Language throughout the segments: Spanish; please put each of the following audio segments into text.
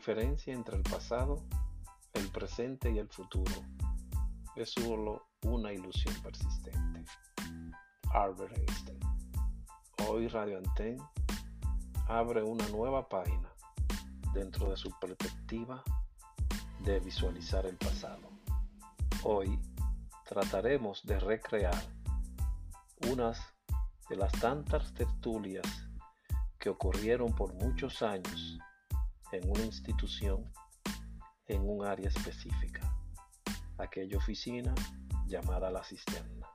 Diferencia entre el pasado, el presente y el futuro es solo una ilusión persistente. Albert Einstein. Hoy Radio Anten abre una nueva página dentro de su perspectiva de visualizar el pasado. Hoy trataremos de recrear unas de las tantas tertulias que ocurrieron por muchos años en una institución en un área específica, aquella oficina llamada la cisterna.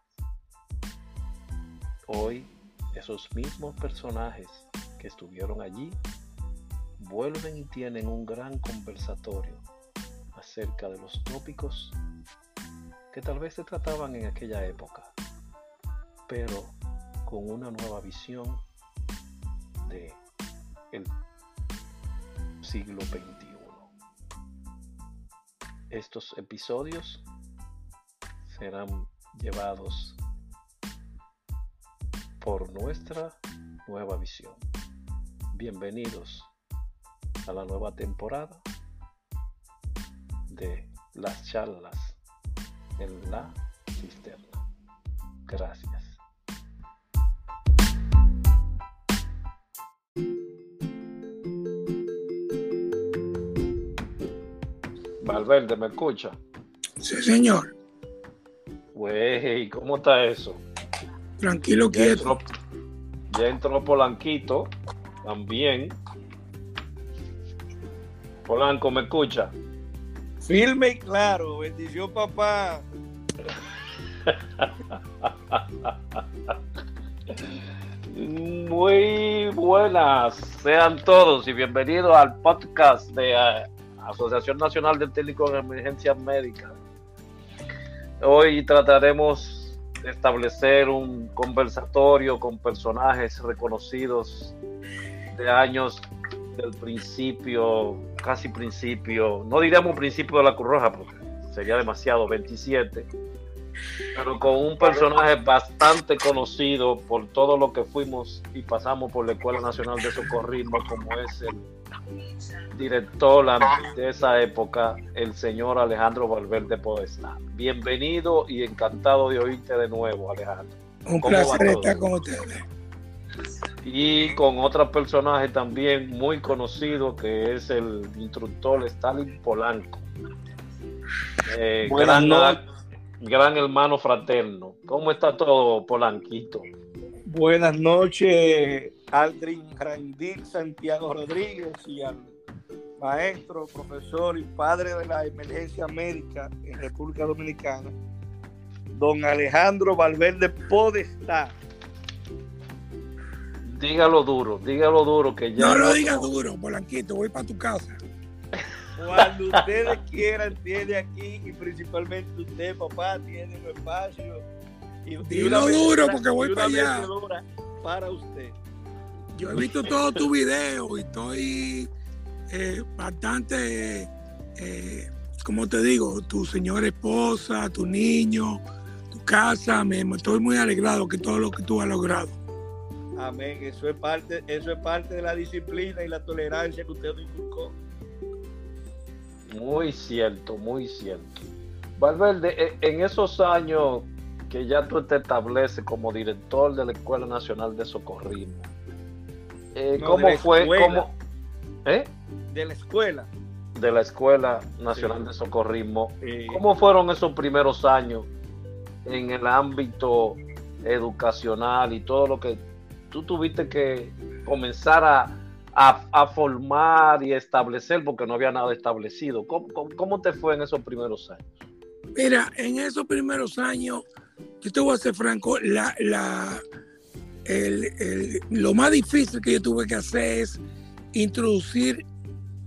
Hoy, esos mismos personajes que estuvieron allí vuelven y tienen un gran conversatorio acerca de los tópicos que tal vez se trataban en aquella época, pero con una nueva visión de el siglo XXI. Estos episodios serán llevados por nuestra nueva visión. Bienvenidos a la nueva temporada de las charlas en la cisterna. Gracias. Valverde, ¿me escucha? Sí, señor. Güey, ¿cómo está eso? Tranquilo, Ya quieto. entró, ya entró Polanquito también. Polanco, ¿me escucha? Firme y claro, bendición papá. Muy buenas, sean todos y bienvenidos al podcast de eh, Asociación Nacional de Técnicos en Emergencias Médicas. Hoy trataremos de establecer un conversatorio con personajes reconocidos de años del principio, casi principio, no diríamos principio de la Cruz Roja porque sería demasiado, 27, pero con un personaje bastante conocido por todo lo que fuimos y pasamos por la Escuela Nacional de Socorrismo, como es el director de esa época, el señor Alejandro Valverde Podestá. Bienvenido y encantado de oírte de nuevo, Alejandro. Un ¿Cómo va placer estar con ustedes. Y con otro personaje también muy conocido que es el instructor Stalin Polanco. Eh, Buenas gran, noches. Gran hermano fraterno. ¿Cómo está todo, Polanquito? Buenas noches, Aldrin Randir Santiago Rodríguez y al maestro, profesor y padre de la emergencia médica en República Dominicana, don Alejandro Valverde Podestá. Dígalo duro, dígalo duro que ya No lo digas duro, Polanquito, voy para tu casa. Cuando ustedes quieran, tiene aquí, y principalmente usted, papá, tiene un espacio. Y, Dilo duro porque voy para allá. Para usted. Yo he visto todos tus videos y estoy eh, bastante, eh, como te digo, tu señora esposa, tu niño, tu casa, me, estoy muy alegrado que todo lo que tú has logrado. Amén, eso es parte, eso es parte de la disciplina y la tolerancia que usted inculcó. Muy cierto, muy cierto. Valverde, e, en esos años que ya tú te estableces como director de la Escuela Nacional de Socorrismo, eh, ¿cómo fue? ¿eh? De la escuela. De la Escuela Nacional de Socorrismo. ¿Cómo fueron esos primeros años en el ámbito educacional y todo lo que tú tuviste que comenzar a, a, formar y establecer porque no había nada establecido? ¿Cómo, te fue en esos primeros años? Mira, en esos primeros años, yo te voy a ser franco, la, la, lo más difícil que yo tuve que hacer es introducir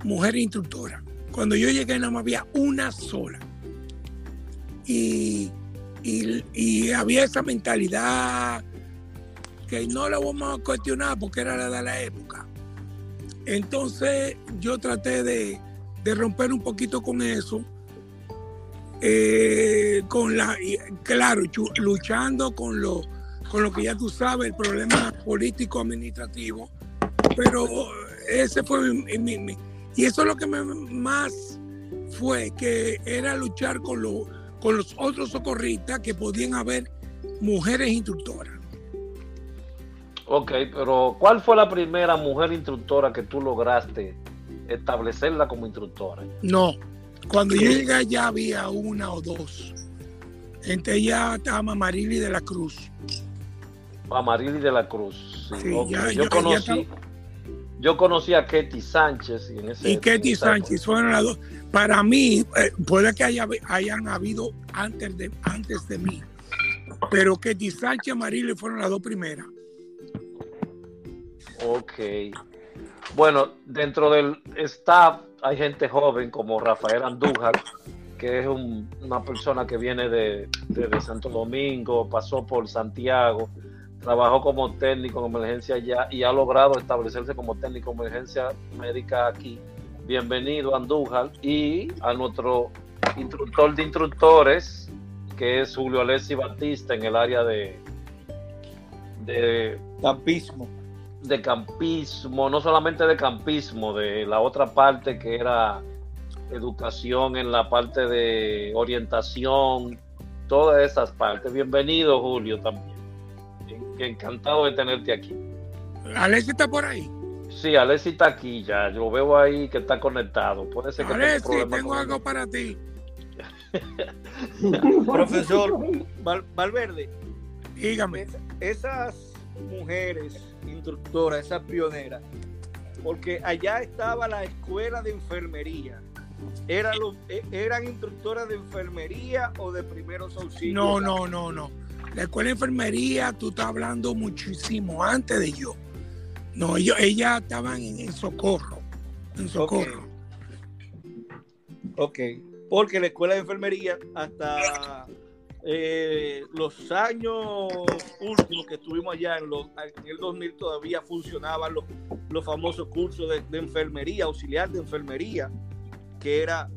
mujer instructora. Cuando yo llegué nada más había una sola. Y, y, había esa mentalidad que no la vamos a cuestionar porque era la de la época. Entonces yo traté de, romper un poquito con eso. Eh, con la claro luchando con lo con lo que ya tú sabes el problema político administrativo pero ese fue mi, y eso es lo que más fue que era luchar con, con los otros socorristas que podían haber mujeres instructoras. Ok, pero ¿cuál fue la primera mujer instructora que tú lograste establecerla como instructora? No, cuando yo llegué ya había una o dos. Entre ellas estaba Marili de la Cruz. Marili de la Cruz. Sí, yo conocí. Yo conocí a Ketty Sánchez. Y, en ese, y Ketty Sánchez fueron las dos. Para mí, eh, puede que haya, hayan habido antes de, antes de mí, pero Ketty Sánchez y Marile fueron las dos primeras. Ok. Bueno, dentro del staff hay gente joven como Rafael Andújar, que es una persona que viene de, Santo Domingo, pasó por Santiago trabajó como técnico en emergencia ya y ha logrado establecerse como técnico en emergencia médica aquí. Bienvenido Andújar y a nuestro instructor de instructores, que es Julio Alessi Batista en el área de, de campismo. De campismo, no solamente de campismo, de la otra parte que era educación en la parte de orientación, todas esas partes. Bienvenido Julio también encantado de tenerte aquí. Alessi está por ahí. Sí, Alessi está aquí ya. Yo veo ahí que está conectado. Puede ser que tengo algo para ti. Profesor Valverde, dígame. esas mujeres instructoras, esas pioneras, porque allá estaba la escuela de enfermería. ¿Eran, e, ¿Eran instructoras de enfermería o de primeros auxilios? No, no, no, no la escuela de enfermería, tú estás hablando muchísimo antes de yo. No, ellos, ellas estaban en, socorro. En socorro. ok, porque la escuela de enfermería hasta eh, los años últimos que estuvimos allá en, el 2000 todavía funcionaban los, los famosos cursos de, enfermería, auxiliar de enfermería, que era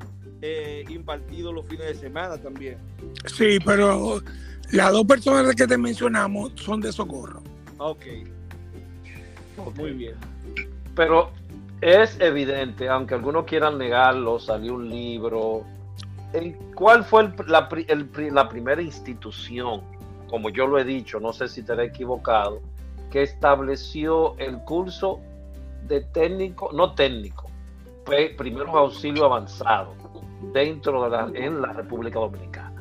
eh, impartido los fines de semana también. Sí, pero las dos personas que te mencionamos son de socorro. Ok. Muy bien. Pero es evidente, aunque algunos quieran negarlo, salió un libro. ¿En ¿Cuál fue la, la primera institución, como yo lo he dicho, no sé si estaré equivocado, que estableció el curso de técnico, no técnico, primeros auxilios avanzados dentro de la, en la República Dominicana?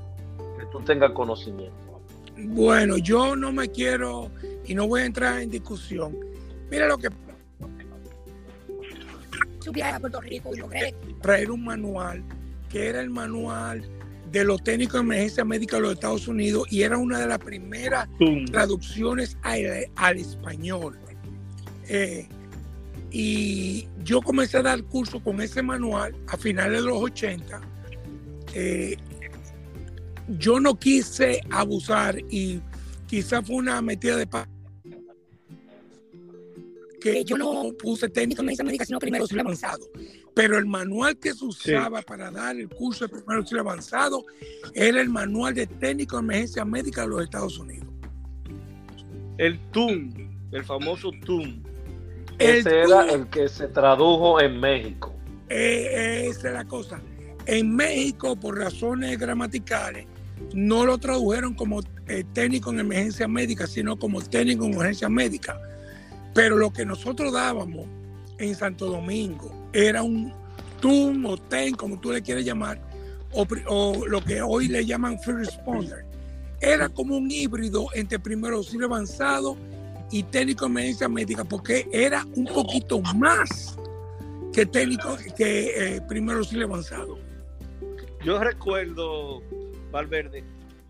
tú tengas conocimiento. Bueno, yo no me quiero y no voy a entrar en discusión. Mira lo que a Puerto Rico y logré traer un manual que era el manual de los técnicos de emergencia médica de los Estados Unidos y era una de las primeras traducciones al, español. Eh, y yo comencé a dar curso con ese manual a finales de los 80. Eh, yo no quise abusar y quizá fue una metida de paz que yo no puse técnico en medicina médica, sino primero auxilio avanzado. Pero el manual que se usaba para dar el curso de primero auxilio avanzado era el manual de técnico de emergencia médica de los Estados Unidos. El TUM, el famoso TUM. Ese era el que se tradujo en México. Eh, esa es la cosa. En México, por razones gramaticales, no lo tradujeron como eh, técnico en emergencia médica, sino como técnico en urgencia médica. Pero lo que nosotros dábamos en Santo Domingo era un TUM o TEN, como tú le quieres llamar, o, lo que hoy le llaman Free Responder. Era como un híbrido entre primero auxilio avanzado y técnico en emergencia médica, porque era un poquito más que técnico que eh, primero auxilio avanzado. Yo recuerdo, Valverde,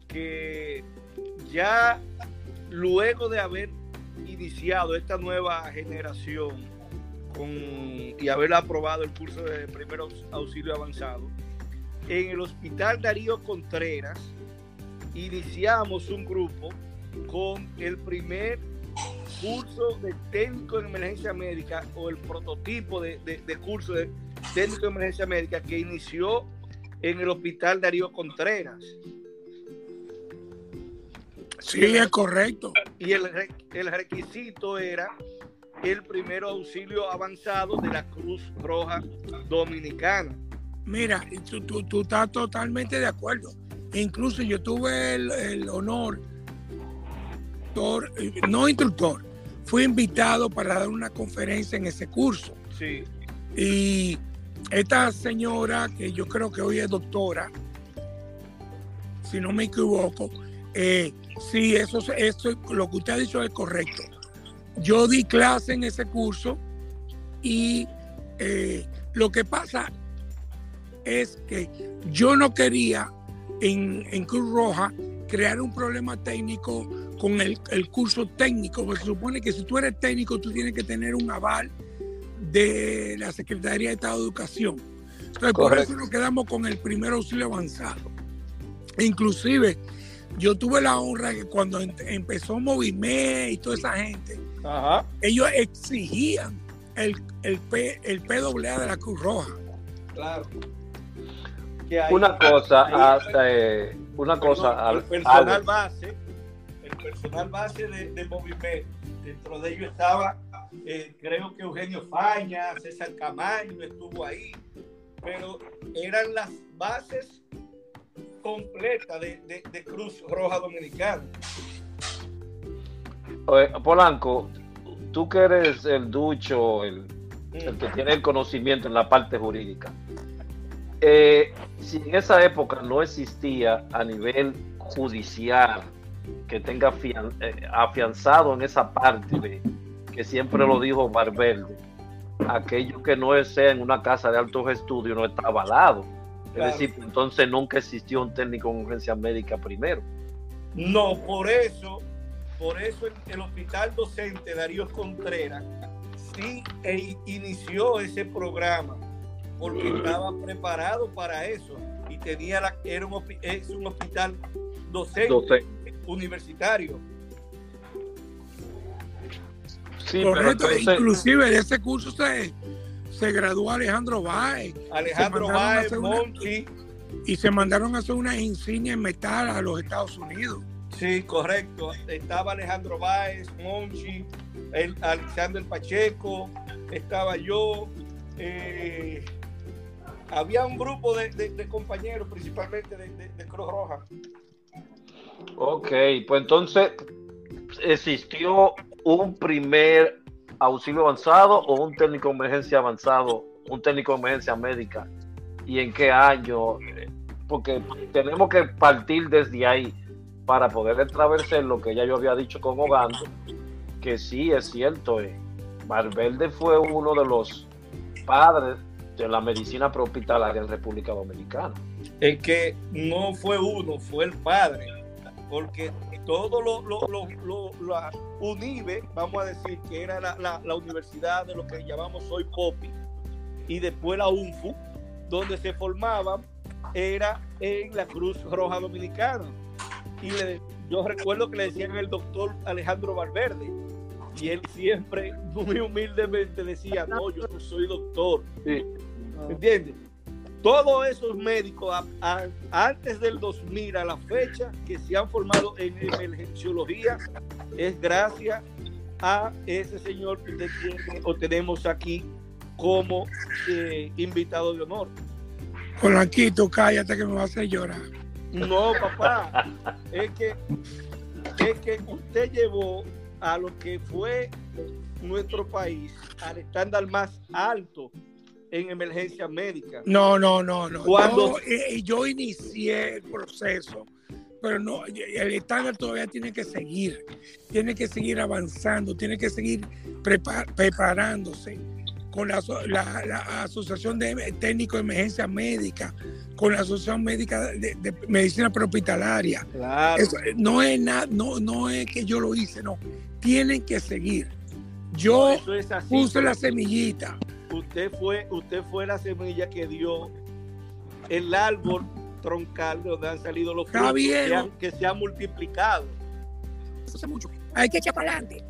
que ya luego de haber iniciado esta nueva generación con, y haber aprobado el curso de primer auxilio avanzado, en el Hospital Darío Contreras iniciamos un grupo con el primer curso de técnico en emergencia médica o el prototipo de, de curso de técnico en emergencia médica que inició en el Hospital Darío Contreras. Sí, es correcto. Y el, el requisito era el primer auxilio avanzado de la Cruz Roja Dominicana. Mira, tú, tú, estás totalmente de acuerdo. Incluso yo tuve el, honor, no instructor, fui invitado para dar una conferencia en ese curso. Sí. Y esta señora, que yo creo que hoy es doctora, si no me equivoco, eh, Sí, eso, eso, lo que usted ha dicho es correcto. Yo di clase en ese curso y eh, lo que pasa es que yo no quería en, Cruz Roja crear un problema técnico con el, curso técnico, porque se supone que si tú eres técnico tú tienes que tener un aval de la Secretaría de Estado de Educación. Entonces, por eso nos quedamos con el primer auxilio avanzado. Inclusive, yo tuve la honra que cuando empezó Movime y toda esa gente, ellos exigían el, el, P, el PWA de la Cruz Roja. Claro. una cosa, eh, una cosa. el personal base, el personal base de, de Movime, dentro de ellos estaba, eh, creo que Eugenio Faña, César Camaño estuvo ahí, pero eran las bases completa de, Cruz Roja Dominicana. Polanco, tú que eres el ducho, el, el, que tiene el conocimiento en la parte jurídica, eh, si en esa época no existía a nivel judicial que tenga eh, afianzado en esa parte de que siempre lo dijo Barbelde, aquello que no sea en una casa de altos estudios no está avalado. Es decir, entonces nunca existió un técnico en urgencia médica primero. No, por eso, por eso el, hospital docente Darío Contreras sí e inició ese programa, porque estaba preparado para eso y tenía la, era un, es un hospital docente, universitario. Sí, Correcto, inclusive de ese curso se, se graduó Alejandro Báez. Alejandro Monchi. Y se mandaron a hacer una insignia en metal a los Estados Unidos. Sí, correcto. Estaba Alejandro Báez, Monchi, el, Alexander Pacheco, estaba yo. Eh, había un grupo de, compañeros, principalmente de, Cruz Roja. Ok, pues entonces existió un primer auxilio avanzado o un técnico de emergencia avanzado, un técnico de emergencia médica y en qué año, porque tenemos que partir desde ahí para poder atravesar lo que ya yo había dicho con Ogando, que sí es cierto, eh, Valverde fue uno de los padres de la medicina prehospitalaria en República Dominicana. Es que no fue uno, fue el padre. porque todo lo, lo, la UNIBE, vamos a decir que era la, la- la universidad de lo que llamamos hoy POPI, y después la UNFU, donde se formaban, era en la Cruz Roja Dominicana. Y le- yo recuerdo que le decían el doctor Alejandro Valverde, y él siempre, muy humildemente, decía, no, yo no soy doctor. Sí. ¿Entiendes? Todos esos médicos a- a- antes del 2000 a la fecha que se han formado en emergenciología es gracias a ese señor que usted tiene o tenemos aquí como eh, invitado de honor. Polanquito, cállate que me va a hacer llorar. No, papá, es que, es que usted llevó a lo que fue nuestro país al estándar más alto en emergencia médica. No, no, no, no. Cuando- Yo, eh, yo inicié el proceso, pero no, el estándar todavía tiene que seguir, tiene que seguir avanzando, tiene que seguir prepa- preparándose con la- la Asociación de Técnicos de Emergencia Médica, con la Asociación Médica de, de Medicina Prehospitalaria. Claro. Eso, eh, no, es na- no, no es que yo lo hice, no. Tienen que seguir. Yo Eso es así. puse la semillita. usted fue, usted fue la semilla que dio el árbol troncal de donde han salido los frutos que, han- que se han multiplicado. Eso hace mucho. Hay que echar para adelante.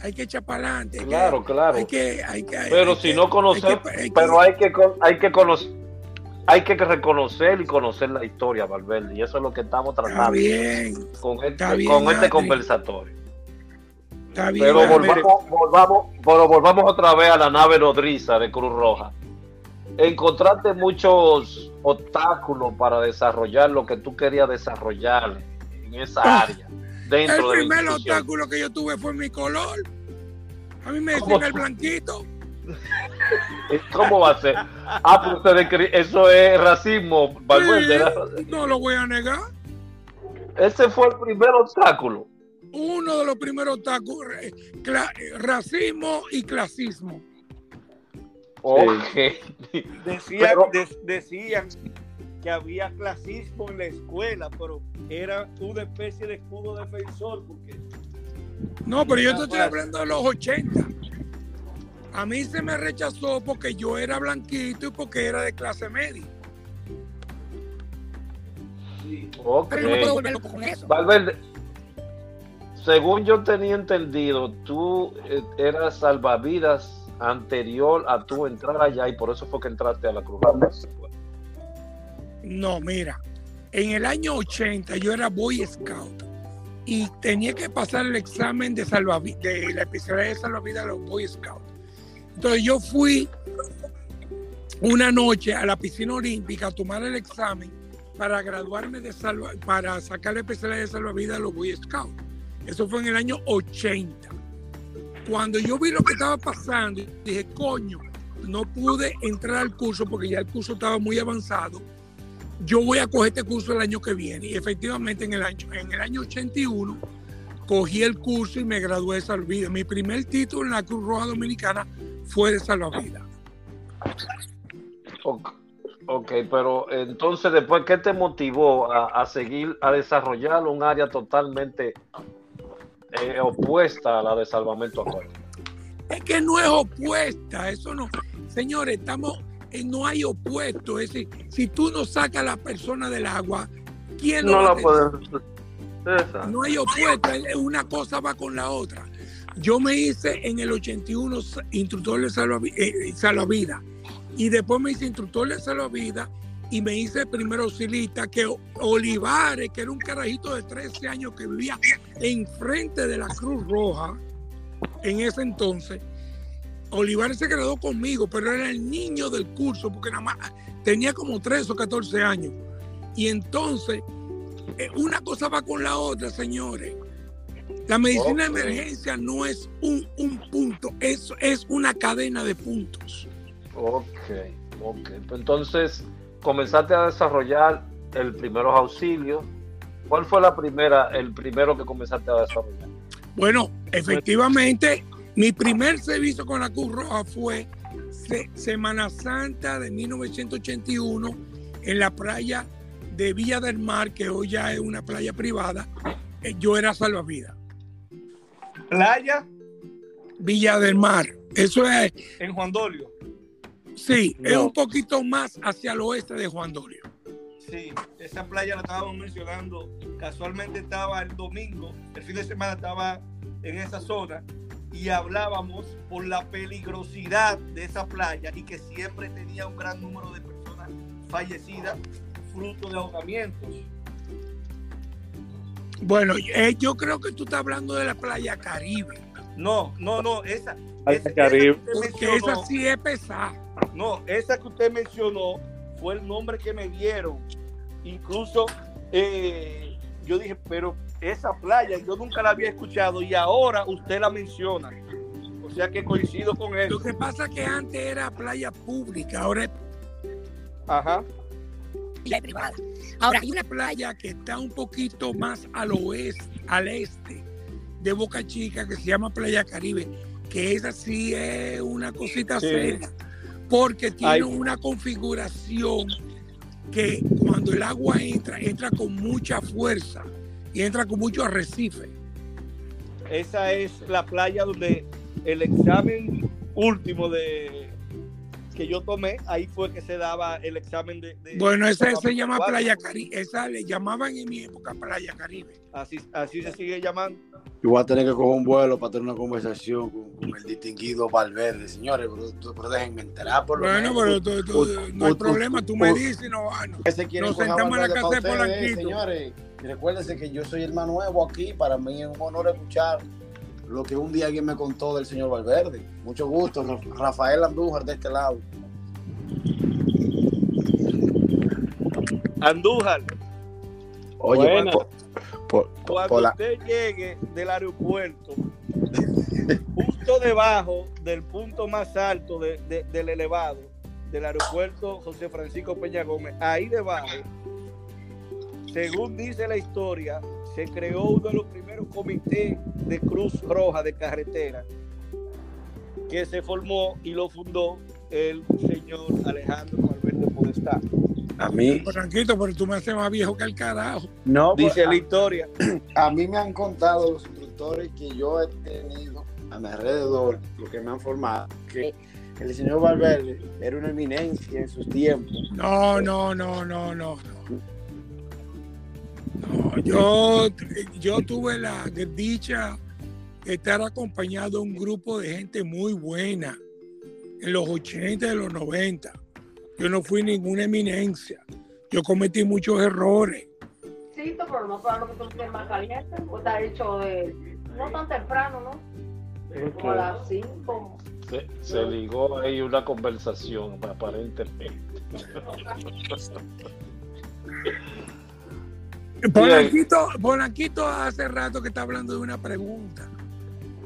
Hay que echar para adelante. hay que- Claro, claro. Hay que, hay que, Pero hay si que- no conocer, hay que- hay que- pero hay que hay que conocer hay que reconocer y conocer la historia, Valverde, y eso es lo que estamos tratando bien, con este, está bien, con este conversatorio. está bien. Pero volvamos, volvamos, pero volvamos otra vez a la nave nodriza de Cruz Roja. Encontraste muchos obstáculos para desarrollar lo que tú querías desarrollar en esa Ah, área, dentro el primer obstáculo que yo tuve fue mi color. A mí me ¿Cómo decían el blanquito. ¿Cómo va a ser? Ah, pero ustedes eso es racismo, Valverde. Sí, era- no lo voy a negar. Ese fue el primer obstáculo. Uno de los primeros obstáculos, eh, eh, racismo y clasismo. Ok. Decían, Pero- de- decían que había clasismo en la escuela, pero era una especie de escudo defensor, porque No, pero yo te estoy hablando de los 80. A mí se me rechazó porque yo era blanquito y porque era de clase media. Ok. Pero no con eso. Valverde, según yo tenía entendido, tú eh, eras salvavidas anterior a tu entrar allá y por eso fue que entraste a la Cruz Roja. No, mira, en el año 80 yo era Boy Scout y tenía que pasar el examen de, salvavi- de la especialidad de salvavidas de los Boy Scouts. Entonces yo fui una noche a la piscina olímpica a tomar el examen para graduarme de salva, para sacar la especialidad de salvavidas de los Boy Scouts. Eso fue en el año 80. Cuando yo vi lo que estaba pasando, dije, coño, no pude entrar al curso porque ya el curso estaba muy avanzado yo voy a coger este curso el año que viene. Y efectivamente en el año, en el año 81 cogí el curso y me gradué de salvavidas. Mi primer título en la Cruz Roja Dominicana fue de salvavidas. Ok, pero entonces después, ¿qué te motivó a, a seguir, a desarrollar un área totalmente eh, opuesta a la de salvamento acuático? Es que no es opuesta, eso no. Señores, estamos, no hay opuesto. Es decir, si tú no sacas a la persona del agua, ¿quién lo No va la. Exacto. No hay opuesto, es- una cosa va con la otra. Yo me hice en el 81 sa- instructor de eh, salvavidas y después me hice instructor de salvavidas y me hice primer auxilista que Olivares, que era un carajito de 13 años que vivía enfrente de la Cruz Roja en ese entonces. Olivares se graduó conmigo, pero era el niño del curso porque nada más tenía como 13 o 14 años. Y entonces eh, una cosa va con la otra, señores. La medicina de emergencia no es un, un punto, es, es una cadena de puntos. Ok, ok. Pues Entonces, comenzaste a desarrollar el primeros auxilios. ¿Cuál fue la primera, el primero que comenzaste a desarrollar? Bueno, efectivamente, mi primer servicio con la Cruz Roja fue se- Semana Santa de 1981 en la playa de Villa del Mar, que hoy ya es una playa privada, eh, yo era salvavidas. Playa Villa del Mar. Eso es, en Juan Dolio. sí, es un poquito más hacia el oeste de Juan Dolio. Sí, esa playa la estábamos mencionando. Casualmente estaba el domingo, el fin de semana estaba en esa zona y hablábamos por la peligrosidad de esa playa y que siempre tenía un gran número de personas fallecidas fruto de ahogamientos. Bueno, eh, yo creo que tú estás hablando de la playa Caribe, No, no, no, esa. Playa esa- Caribe. esa porque mencionó- esa sí es pesada. No, esa que usted mencionó fue el nombre que me dieron. Incluso eh, yo dije, pero esa playa yo nunca la había escuchado y ahora usted la menciona. O sea que coincido con Lo eso. que pasa es que antes era playa pública, ahora es Ajá. Playa privada. Ahora hay una playa que está un poquito más al oeste, al este de Boca Chica, que se llama Playa Caribe, que esa sí es una cosita Sí. seria, porque tiene Ay. una configuración que cuando el agua entra, entra con mucha fuerza y entra con mucho arrecife. Esa es la playa donde el examen último de que yo tomé, ahí fue que se daba el examen de. de- Bueno, esa se llama. Playa Caribe, esa le llamaban en mi época Playa Caribe. Así, así se sigue llamando. Yo voy a tener que coger un vuelo para tener una conversación con, con el distinguido Valverde. Señores, pero, pero déjenme enterar por lo Bueno, menos. pero tú- tú- u- no hay problema, tú me dices, no, ah, no. Nos sentamos en la casa de Polanquito. Señores, y recuérdense que yo soy el más nuevo aquí. Para mí es un honor escuchar lo que un día alguien me contó del señor Valverde. Mucho gusto, Ra- Rafael Andújar de este lado. Andújar, Oye, Buena. por, por- por- Cuando por la- usted llegue del aeropuerto, justo debajo del punto más alto de- de- del elevado del aeropuerto José Francisco Peña Gómez, ahí debajo, según dice la historia, se creó uno de los primeros comités de Cruz Roja de carretera que se formó y lo fundó el señor Alejandro Valverde Podestá. a mí, Franquito, pero tú me haces más viejo que el carajo. no, pues, Dice a- la historia. A mí me han contado los instructores que yo he tenido a mi alrededor, lo que me han formado, que el señor Valverde era una eminencia en sus tiempos. No, no, no, no, no. no. No, yo, yo tuve la dicha de estar acompañado de un grupo de gente muy buena en los 80 y los 90. Yo no fui ninguna eminencia. Yo cometí muchos errores. Sí, pero no para lo que tú tienes más caliente, pues está hecho de, no tan temprano, ¿no? Como a las 5. Se, se ligó ahí una conversación, aparentemente. Polanquito, Polanquito hace rato que está hablando de una pregunta.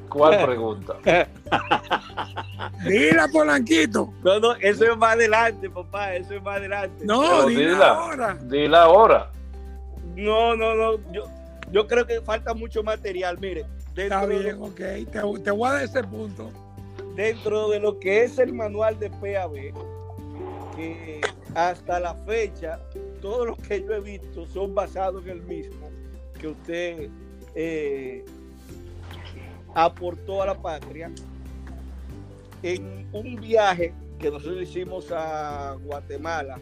¿Cuál pregunta? Dila, Polanquito. No, no, eso es más adelante, papá, eso es más adelante. No, dila dila. ahora. Dila ahora. No, no, no. Yo, yo creo que falta mucho material. Mire, Está bien, de, ok. Te, te voy a dar ese punto. dentro de lo que es el manual de PAB, que hasta la fecha, todos los que yo he visto son basados en el mismo que usted eh, aportó a la patria. En un viaje que nosotros hicimos a Guatemala,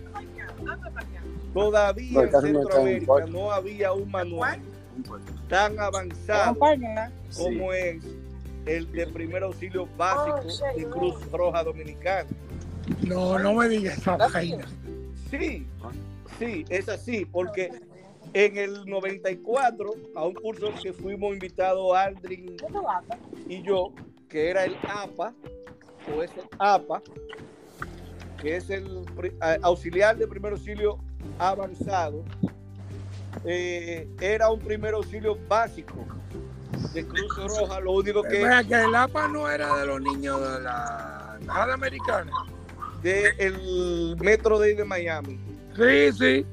todavía en Centroamérica no había un manual tan avanzado como es el de primer auxilio básico de Cruz Roja Dominicana. No, no me digas esa vaina. Sí, sí, es así, porque en el 94, a un curso que fuimos invitados Aldrin y yo, que era el APA, o es el APA, que es el auxiliar de primer auxilio avanzado, eh, era un primer auxilio básico de Cruz Roja, lo único que Vea que el APA no era de los niños de la embajada americana. Del Metro de Miami. Sí, sí.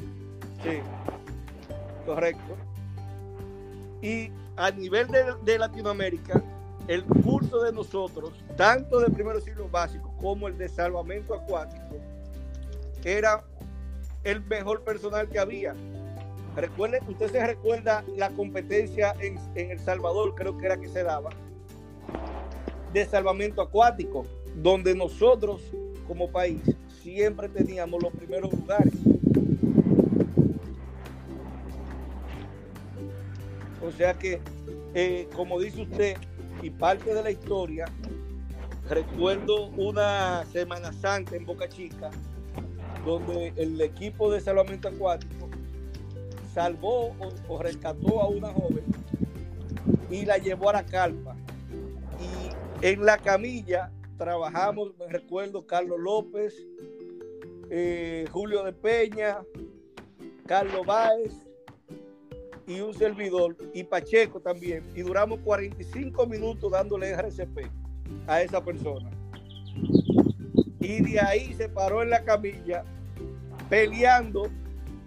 Sí, correcto. Y a nivel de, de Latinoamérica, el curso de nosotros, tanto de primer auxilio básico como el de salvamento acuático, era el mejor personal que había. Recuerde, usted se recuerda la competencia en, en El Salvador, creo que era que se daba, de salvamento acuático, donde nosotros como país siempre teníamos los primeros lugares. O sea que, eh, como dice usted, y parte de la historia, recuerdo una Semana Santa en Boca Chica, donde el equipo de salvamento acuático salvó o, o rescató a una joven y la llevó a la carpa. Y en la camilla trabajamos, me recuerdo, Carlos López, eh, Julio de Peña, Carlos Báez y un servidor, y Pacheco también. Y duramos 45 minutos dándole RCP a esa persona. Y de ahí se paró en la camilla peleando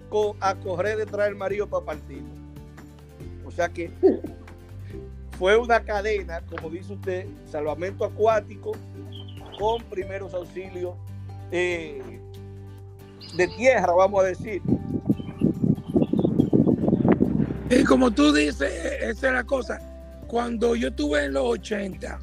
con, a correr detrás del marido para partir. O sea que fue una cadena, como dice usted, salvamento acuático con primeros auxilios eh, de tierra, vamos a decir. Y como tú dices, esa es la cosa. Cuando yo estuve en los 80,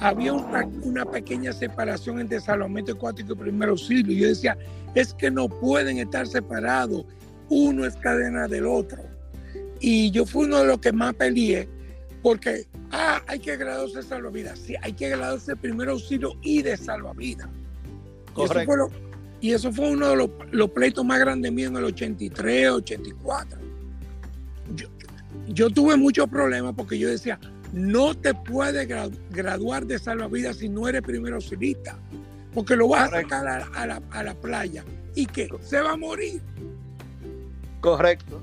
había una, pequeña separación entre salvamento acuático y primer auxilio. Yo decía, es que no pueden estar separados. Uno es cadena del otro. Y yo fui uno de los que más peleé porque, ah, hay que graduarse de salvavidas. Sí, hay que graduarse de primer auxilio y de salvavidas. Y eso, fue lo- y eso fue uno de los, los pleitos más grandes míos en el 83, 84. Yo, yo tuve muchos problemas porque yo decía, no te puedes gra- graduar de salvavidas si no eres primer auxilista, porque lo vas a Correcto. sacar a, a la, a la playa y que se va a morir. Correcto,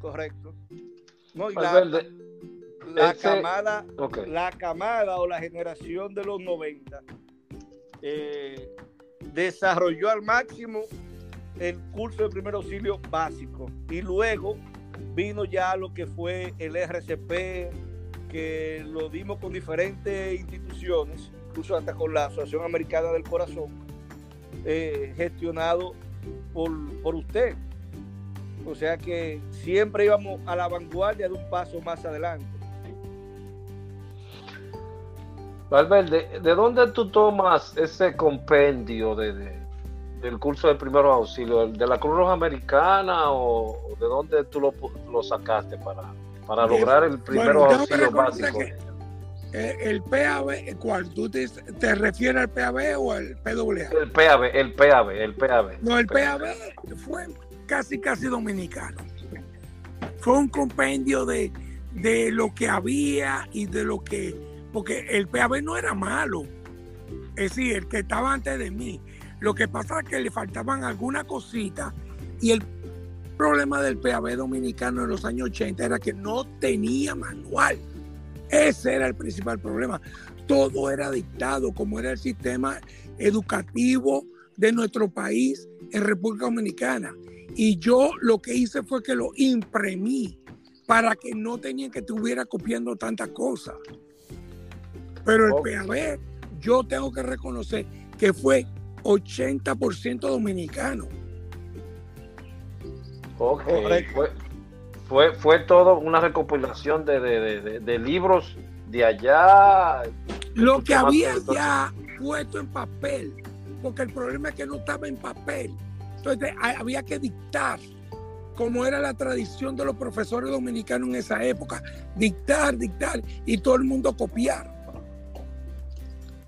correcto. No, y la, la ese- camada, la camada o la generación de los 90 eh, desarrolló al máximo el curso de primer auxilio básico y luego vino ya lo que fue el RCP que lo dimos con diferentes instituciones incluso hasta con la Asociación Americana del Corazón eh, gestionado por, por usted. O sea que siempre íbamos a la vanguardia de un paso más adelante Valverde, ¿de dónde tú tomas ese compendio de, de- del curso de primeros auxilios? ¿De la Cruz Roja Americana o, o de dónde tú lo, lo sacaste para, para lograr el Bueno, reconocer básicos? que- Eh, el PAB, ¿cuál? ¿Tú te, te refieres al PAB o al PWA? El PAB, el PAB, el PAB. No, el PAB fue casi, casi dominicano. Fue un compendio de, de lo que había y de lo que. Porque el PAB no era malo. Es decir, el que estaba antes de mí. Lo que pasa es que le faltaban algunas cositas y el problema del PAB dominicano en los años 80 era que no tenía manual. Ese era el principal problema. Todo era dictado, como era el sistema educativo de nuestro país en República Dominicana. Y yo lo que hice fue que lo imprimí para que no tenían que estuviera copiando tantas cosas. Pero el. PAB, yo tengo que reconocer que fue 80% dominicano. Ok. Fue, fue, fue todo una recopilación de, de- de- de- de libros de allá. Lo que había ya puesto en papel, porque el problema es que no estaba en papel. Entonces ha- había que dictar, como era la tradición de los profesores dominicanos en esa época, dictar, dictar y todo el mundo copiar.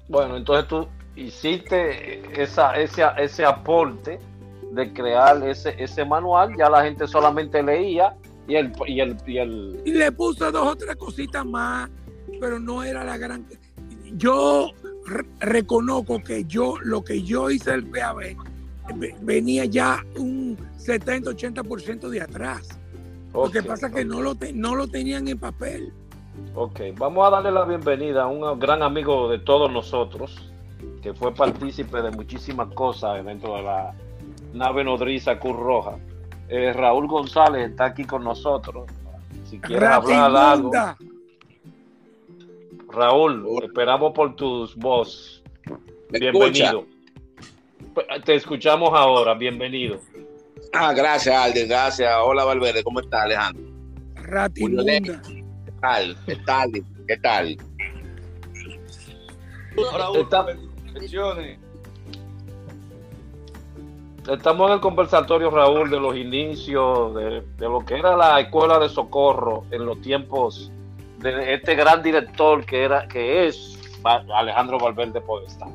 Bueno, entonces tú hiciste esa, ese, ese aporte de crear ese, ese manual, ya la gente solamente leía y el, y el, y el Y le puse dos o tres cositas más, pero no era la gran... Yo re- reconozco que yo, lo que yo hice del PAB, ve- venía ya un 70-80% de atrás. Lo que pasa es que no lo, te- no lo tenían en papel. Ok, vamos a darle la bienvenida a un gran amigo de todos nosotros, que fue partícipe de muchísimas cosas dentro de la nave nodriza Cruz Roja. Eh, Raúl González está aquí con nosotros. Si quieres hablar algo. Raúl, esperamos por tus voz. ¿Me Bienvenido. Te escuchamos ahora, bienvenido. Ah, gracias, Alden, gracias. Hola, Valverde, ¿cómo está, Alejandro? Ratimunda. ¿Qué tal? ¿Qué tal? ¿Qué tal? Está- Estamos en el conversatorio, Raúl, de los inicios de, de lo que era la escuela de socorro en los tiempos de este gran director que era que es Alejandro Valverde Podestá.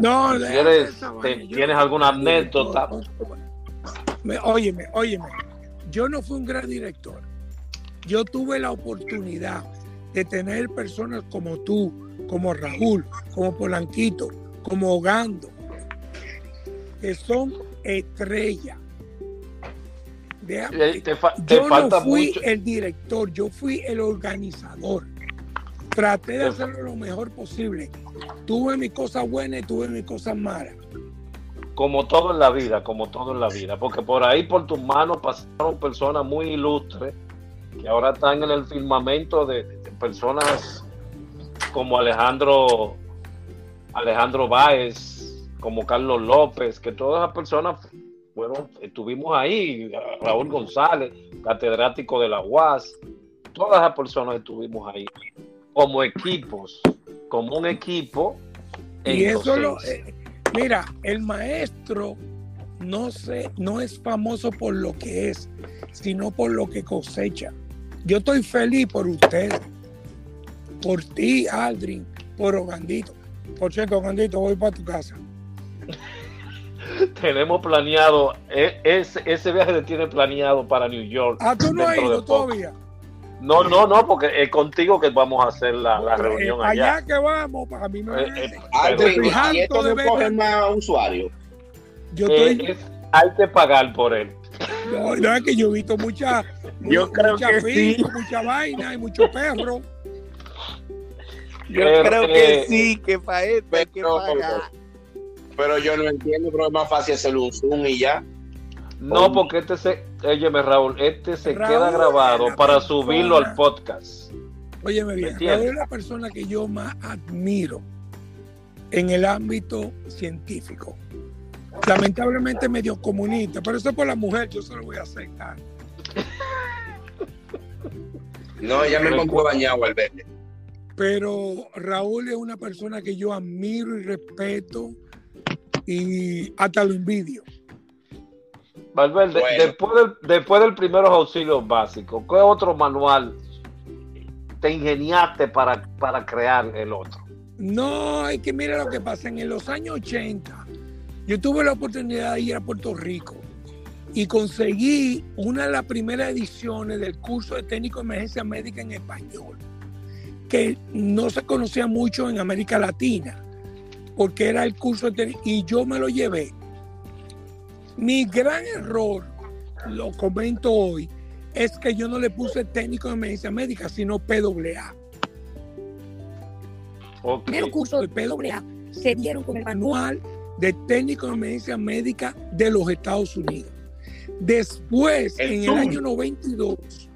No, Si te-. Yo ¿tienes alguna anécdota? Me- óyeme, óyeme. Yo no fui un gran director. Yo tuve la oportunidad de tener personas como tú, como Raúl, como Polanquito, como Ogando, que son estrellas. Déjame- Te, fa- te yo falta no fui mucho. el director, yo fui el organizador. Traté de Te- hacerlo lo mejor posible. Tuve mis cosas buenas y tuve mis cosas malas. como todo en la vida, como todo en la vida, porque por ahí por tus manos pasaron personas muy ilustres que ahora están en el firmamento de, de personas como Alejandro Alejandro Báez, como Carlos López, que todas esas personas fueron, estuvimos ahí, Raúl González, catedrático de la UAS, todas esas personas estuvimos ahí, como equipos, como un equipo. Y eso lo, eh, mira, el maestro no sé, no es famoso por lo que es, sino por lo que cosecha. Yo estoy feliz por ustedes, por ti, Aldrin, por Ogandito. Por cierto, Ogandito, voy para tu casa. tenemos planeado, e- ese, ese viaje se tiene planeado para New York. Ah, tú no has ido todavía. No, no, no, porque es contigo que vamos a hacer la, la reunión Eh, allá. allá que vamos, para mí me Eh, eh, Aldrin, y esto de no coge más usuarios. Yo eh, estoy, es- hay que pagar por él. No, no, es que yo he visto mucha, Yo creo mucha que sí. mucha vaina y muchos perros. Yo Pero, creo que sí, que para esto hay que pero- pagar. Pero yo no entiendo, pero es más fácil hacer un Zoom y ya. No, porque este se, óyeme, Raúl, este se Raúl queda grabado para persona- subirlo al podcast. Óyeme bien? Raúl es la persona que yo más admiro en el ámbito científico. Lamentablemente medio comunista, pero eso es por la mujer, yo se lo voy a aceptar. No, ya me encontró dañado al verde. Pero Raúl es una persona que yo admiro y respeto y hasta lo envidio. Valverde, Bueno. después, del, después del primeros auxilios básicos, ¿qué otro manual te ingeniaste para, para crear el otro? No, es que mira lo que pasa. En los años 80, yo tuve la oportunidad de ir a Puerto Rico y conseguí una de las primeras ediciones del curso de técnico de emergencia médica en español, que no se conocía mucho en América Latina, porque era el curso de técnico, y yo me lo llevé. Mi gran error, lo comento hoy, es que yo no le puse técnico de emergencia médica, sino PWA. Ok. primeros cursos de PWA se dieron con el manual de técnico de emergencia médica de los Estados Unidos. Después, El en el año 92,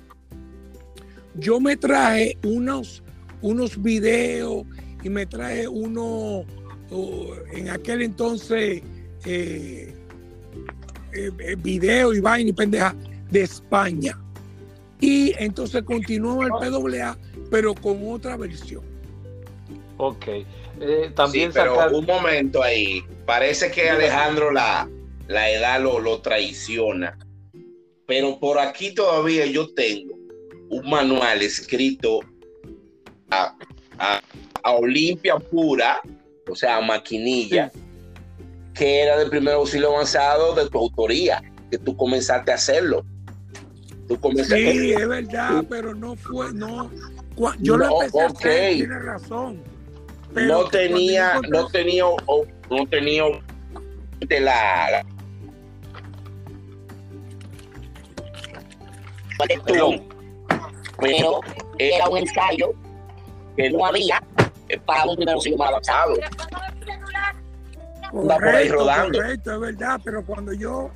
yo me traje unos, unos videos y me traje uno, oh, en aquel entonces, eh, eh, eh, video y vaina y pendeja de España. Y entonces continuó el PWA, pero con otra versión. Ok. Eh, también sí, pero sacar- un momento ahí. Parece que Alejandro la, la edad lo, lo traiciona. Pero por aquí todavía yo tengo un manual escrito a, a- a Olimpia pura, o sea, a maquinilla, que era del primer auxilio avanzado de tu autoría, que tú comenzaste a hacerlo. Tú comenzaste Sí, es verdad, pero no fue, no. Yo No, lo empecé a ok. hacer, tiene razón. Pero no tenía, no tenía, o- no tenía de la, pero era un ensayo que no había para un primer auxilio más avanzado. anda por ahí Correcto, rodando. correcto, es verdad, pero cuando yo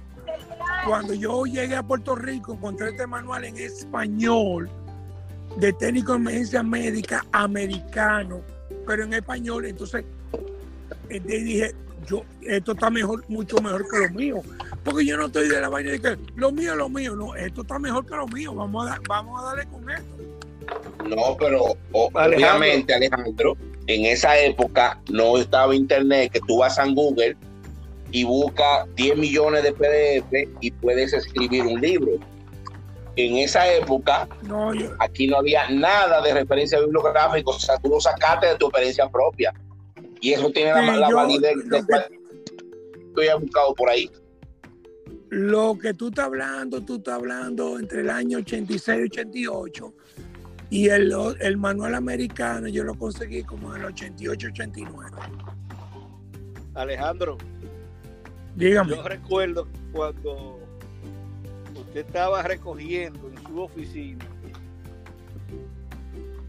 cuando yo llegué a Puerto Rico encontré este manual en español de técnico de emergencia médica americano, pero en español, entonces eh, dije, yo, esto está mejor, mucho mejor que lo mío. Porque yo no estoy de la vaina de que lo mío, lo mío, no, esto está mejor que lo mío, vamos a, vamos a darle con esto. No, pero o- Alejandro. obviamente, Alejandro, en esa época no estaba internet, que tú vas a Google y buscas 10 millones de PDF y puedes escribir un libro. En esa época, No, yo, aquí no había nada de referencia bibliográfica, o sea, tú lo sacaste de tu experiencia propia. Y eso tiene la, Sí, la yo- validez de que- cual tú hayas buscado por ahí. lo que tú estás hablando, tú estás hablando entre el año 86 y 88. Y el, el manual americano yo lo conseguí como en el 88, 89. Alejandro, Dígame. yo recuerdo cuando usted estaba recogiendo en su oficina.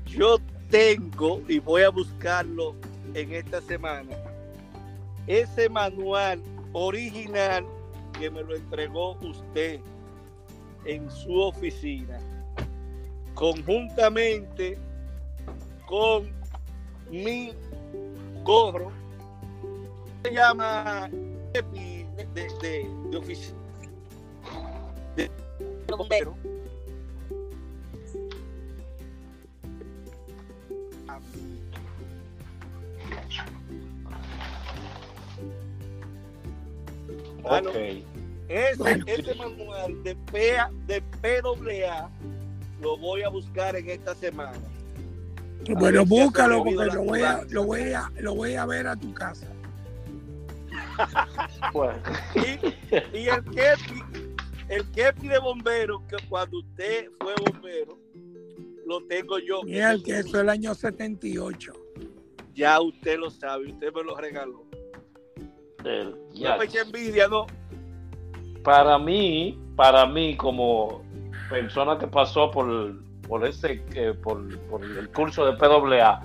Yo tengo, y voy a buscarlo en esta semana, ese manual original que me lo entregó usted en su oficina, conjuntamente con mi gorro. Se llama de, de oficina. De bombero. Ah, no. Ok. Ese, Bueno. ese manual de, PA, de PWA lo voy a buscar en esta semana. Bueno, si ha búscalo porque lo voy, a, lo, voy a, lo voy a ver a tu casa. Bueno, Y, y el kepi, el kepi de bombero, que cuando usted fue bombero, lo tengo yo. Mira, el que eso es el año 78. Ya usted lo sabe, usted me lo regaló. el- No ya. me eche envidia, no. para mí, para mí como persona que pasó por, por ese, eh, por, por el curso de PWA,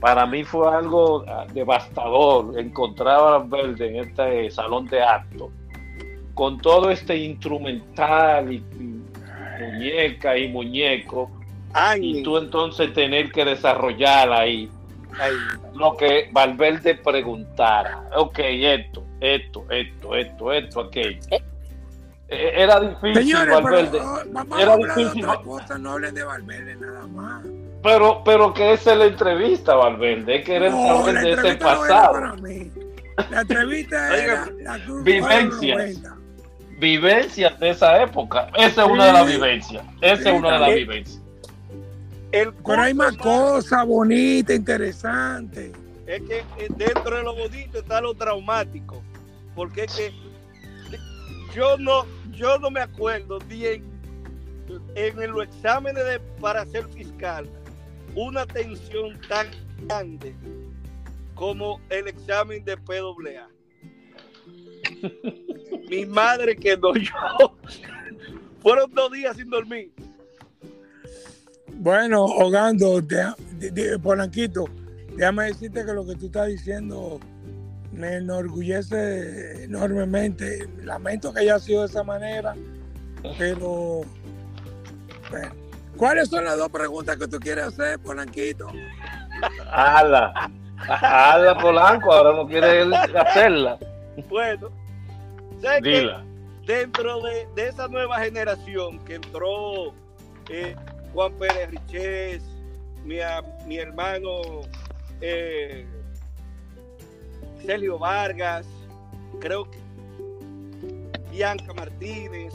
para mí fue algo ah, devastador encontrar a Verde en este salón de acto con todo este instrumental y, y muñeca y muñeco y tú entonces tener que desarrollar ahí ay, lo que Valverde preguntara. Ok, esto, esto, esto, esto, esto, aquello. Eh, Era difícil, Señores, Valverde. oh, vamos Era de difícil. otra cosa, no hablen de Valverde nada más. Pero, pero que esa es la entrevista, Valverde. Es que era el No, la Valverde de ese no pasado. para mí. La entrevista era la Cruz vivencias. 90. Vivencias de esa época. Esa es una de las vivencias. Esa Sí, es una de las vivencias. el Pero hay más cosas bonitas, interesantes. es que eh, dentro de lo bonito está lo traumático. Porque es que yo no, yo no me acuerdo bien en los exámenes de, para ser fiscal una tensión tan grande como el examen de PWA. Mi madre quedó yo. Fueron dos días sin dormir. Bueno, Hogando, de, de- de- Polanquito, déjame decirte que lo que tú estás diciendo me enorgullece enormemente. Lamento que haya sido de esa manera, pero bueno. ¿cuáles son las dos preguntas que tú quieres hacer, Polanquito? Ala. Ala Polanco, ahora no quiere hacerla. Bueno, Dila. dentro de, de esa nueva generación que entró eh, Juan Pérez Richés, mi, mi hermano eh, Sergio Vargas, creo que Bianca Martínez,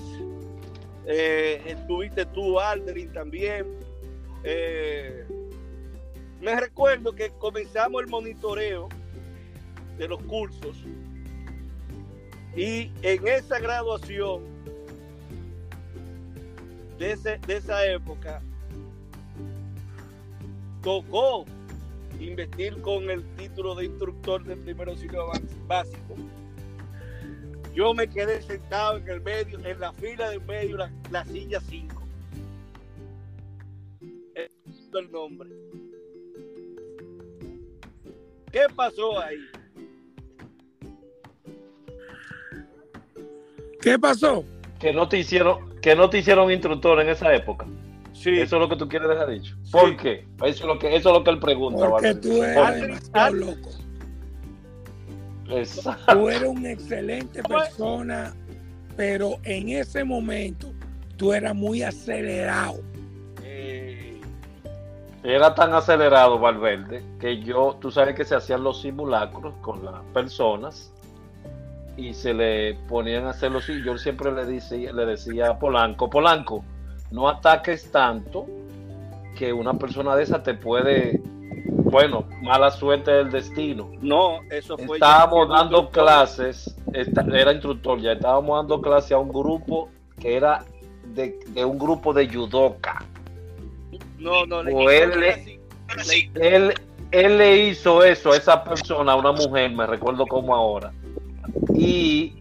eh, estuviste tú, Aldrin, también. Eh, me recuerdo que comenzamos el monitoreo de los cursos y en esa graduación de, esa época, tocó investir con el título de instructor de primer auxilio básico. Yo me quedé sentado en el medio, en la fila del medio, la, la silla 5. El nombre. ¿Qué pasó ahí? ¿Qué pasó? Que no te hicieron, que no te hicieron instructor en esa época. Sí. Eso es lo que tú quieres dejar dicho. ¿Por qué? Eso es lo que, eso es lo que él pregunta. Porque tú eres ¿Por qué? demasiado loco. Exacto. Tú eres una excelente persona, pero en ese momento tú eras muy acelerado. Eh, Era tan acelerado Valverde que yo, tú sabes que se hacían los simulacros con las personas y se le ponían a hacer los y yo siempre le decía, le decía a Polanco, Polanco, no ataques tanto que una persona de esa te puede, bueno, mala suerte del destino. no, eso fue. Estábamos dando clases, era instructor ya, estábamos dando clases a un grupo que era de, de un grupo de judoka. No, no, le O él quitó le- así. él, él le hizo eso a esa persona, a una mujer, me recuerdo como ahora. Y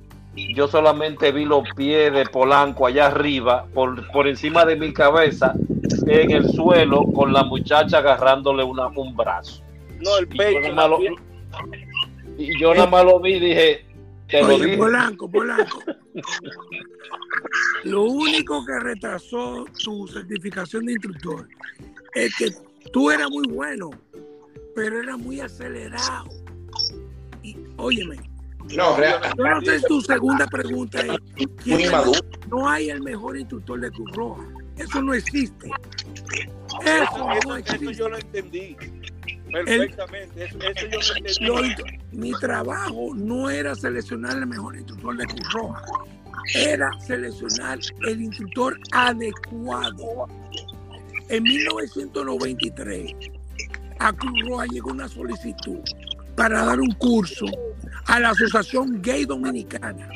yo solamente vi los pies de Polanco allá arriba, por, por encima de mi cabeza, en el suelo, con la muchacha agarrándole una, un brazo. No, el Y yo, pecho. nada la más lo, piel- y yo nada más lo vi y dije, te lo dije. Polanco, Polanco. Lo único que retrasó tu certificación de instructor es que tú eras muy bueno, pero eras muy acelerado. Y óyeme, No, real- yo no sé si tu segunda pregunta es ¿quién muy es- maduro. no hay el mejor instructor de Cruz Roja. Eso no existe. Eso Eso, no eso- eso existe. yo lo entendí. Perfectamente. Eso, eso yo lo entendí. Mi trabajo no era seleccionar el mejor instructor de Cruz Roja, era seleccionar el instructor adecuado. En 1993, a Cruz Roja llegó una solicitud para dar un curso a la Asociación Gay Dominicana.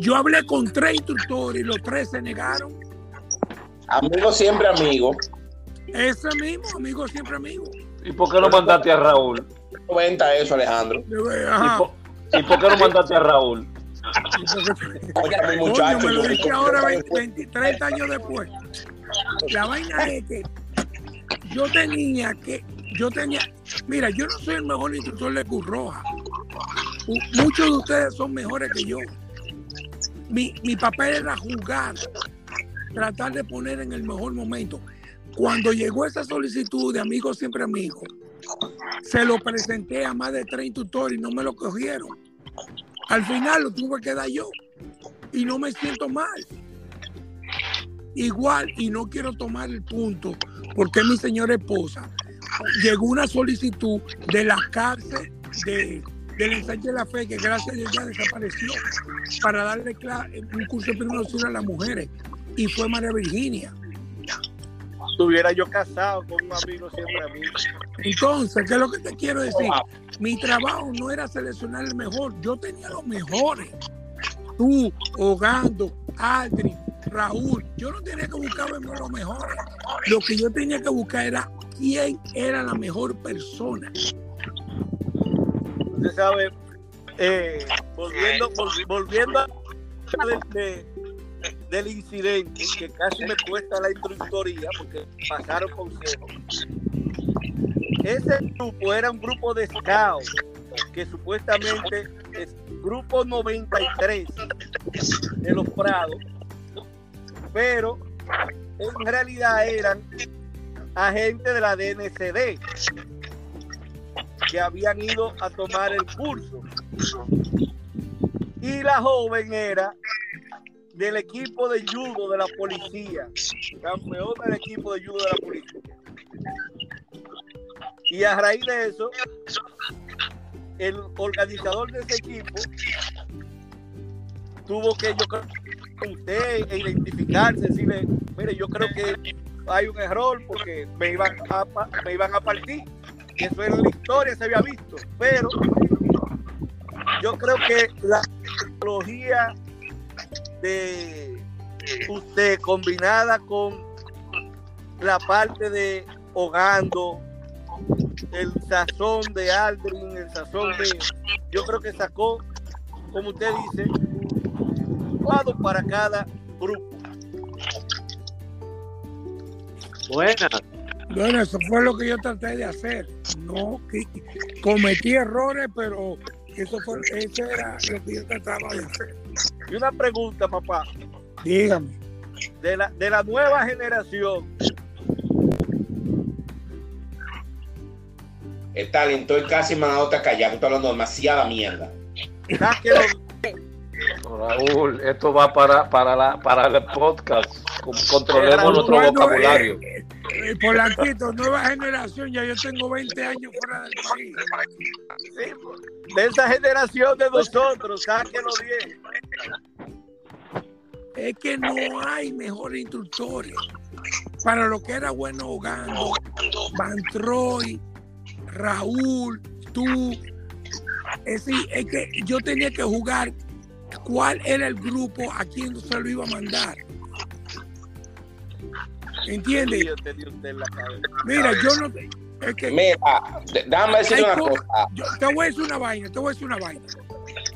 Yo hablé con tres instructores y los tres se negaron. Amigo siempre amigo. Ese mismo, amigo, siempre amigo. ¿Y por qué no mandaste a Raúl? Cuenta eso, Alejandro. ¿Y por, y por qué no mandaste a Raúl? Oye, mi Coño, muchacho. me lo dice ahora 20, 20, 30 años después. La vaina es que yo tenía que, yo tenía, mira, yo no soy el mejor instructor de Cruz Roja. Muchos de ustedes son mejores que yo. Mi, mi papel era jugar, tratar de poner en el mejor momento. Cuando llegó esa solicitud de amigos siempre amigos, se lo presenté a más de tres instructores y no me lo cogieron. Al final lo tuve que dar yo y no me siento mal. Igual, y no quiero tomar el punto, porque mi señora esposa llegó una solicitud de la cárcel de, del ensanche de la fe, que gracias a Dios ya desapareció, para darle un curso de primer auxilio a las mujeres, y fue María Virginia. Estuviera yo casado con un amigo siempre amigo. Entonces, ¿qué es lo que te quiero decir? Mi trabajo no era seleccionar el mejor, yo tenía los mejores. Tú, Ogando, Aldrin, Raúl, yo no tenía que buscar los mejores. Lo que yo tenía que buscar era quién era la mejor persona. Usted sabe, eh, volviendo, vol- volviendo a de- de- del incidente, que casi me cuesta la instructoría porque pasaron consejos. Ese grupo era un grupo de scouts que supuestamente es grupo 93 de los Prados, pero en realidad eran agentes de la DNCD que habían ido a tomar el curso. Y la joven era del equipo de judo de la policía, campeona del equipo de judo de la policía. Y a raíz de eso, el organizador de ese equipo tuvo que, yo creo, usted identificarse, decirle, mire, yo creo que hay un error porque me iban a, me iban a partir. Eso en la historia se había visto. Pero yo creo que la tecnología de usted combinada con la parte de Hogando, el sazón de Aldrin, el sazón de. Yo creo que sacó, como usted dice, un para cada grupo. Buena. Bueno, eso fue lo que yo traté de hacer. No, que- cometí errores, pero eso fue, eso era lo que yo trataba de hacer. Y una pregunta, papá, Dígame. de la, de la nueva generación, está estoy casi mandando a callar, estoy hablando demasiada mierda. Raúl, esto va para, para, la, para el podcast. Controlemos nuestro Bueno, vocabulario. eh, eh, Polanquito, nueva generación, ya yo tengo 20 años fuera del país. De esa generación de nosotros, sáquenlo bien. Es que no hay mejores instructores. Para lo que era bueno Ogando, Van Troy, Raúl, tú. Es, decir, es que yo tenía que jugar cuál era el grupo a quién se lo iba a mandar. ¿Entiendes? Yo tenía usted en la cabeza. Mira, yo no. Es que Mira, déjame decir una co- cosa. yo- te voy a decir una vaina, te voy a decir una vaina.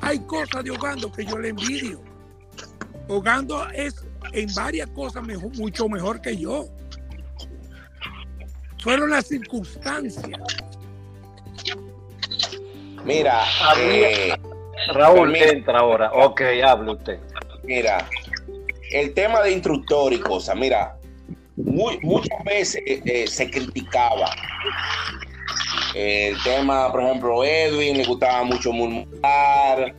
Hay cosas de Ogando que yo le envidio. Ogando es en varias cosas mejor- mucho mejor que yo. Fueron las circunstancias. Mira, Había- eh, Raúl, permiso. entra ahora. Ok, hable usted. mira, el tema de instructor y cosas, mira, muy- muchas veces eh, se criticaba. El tema, por ejemplo, Edwin le gustaba mucho murmurar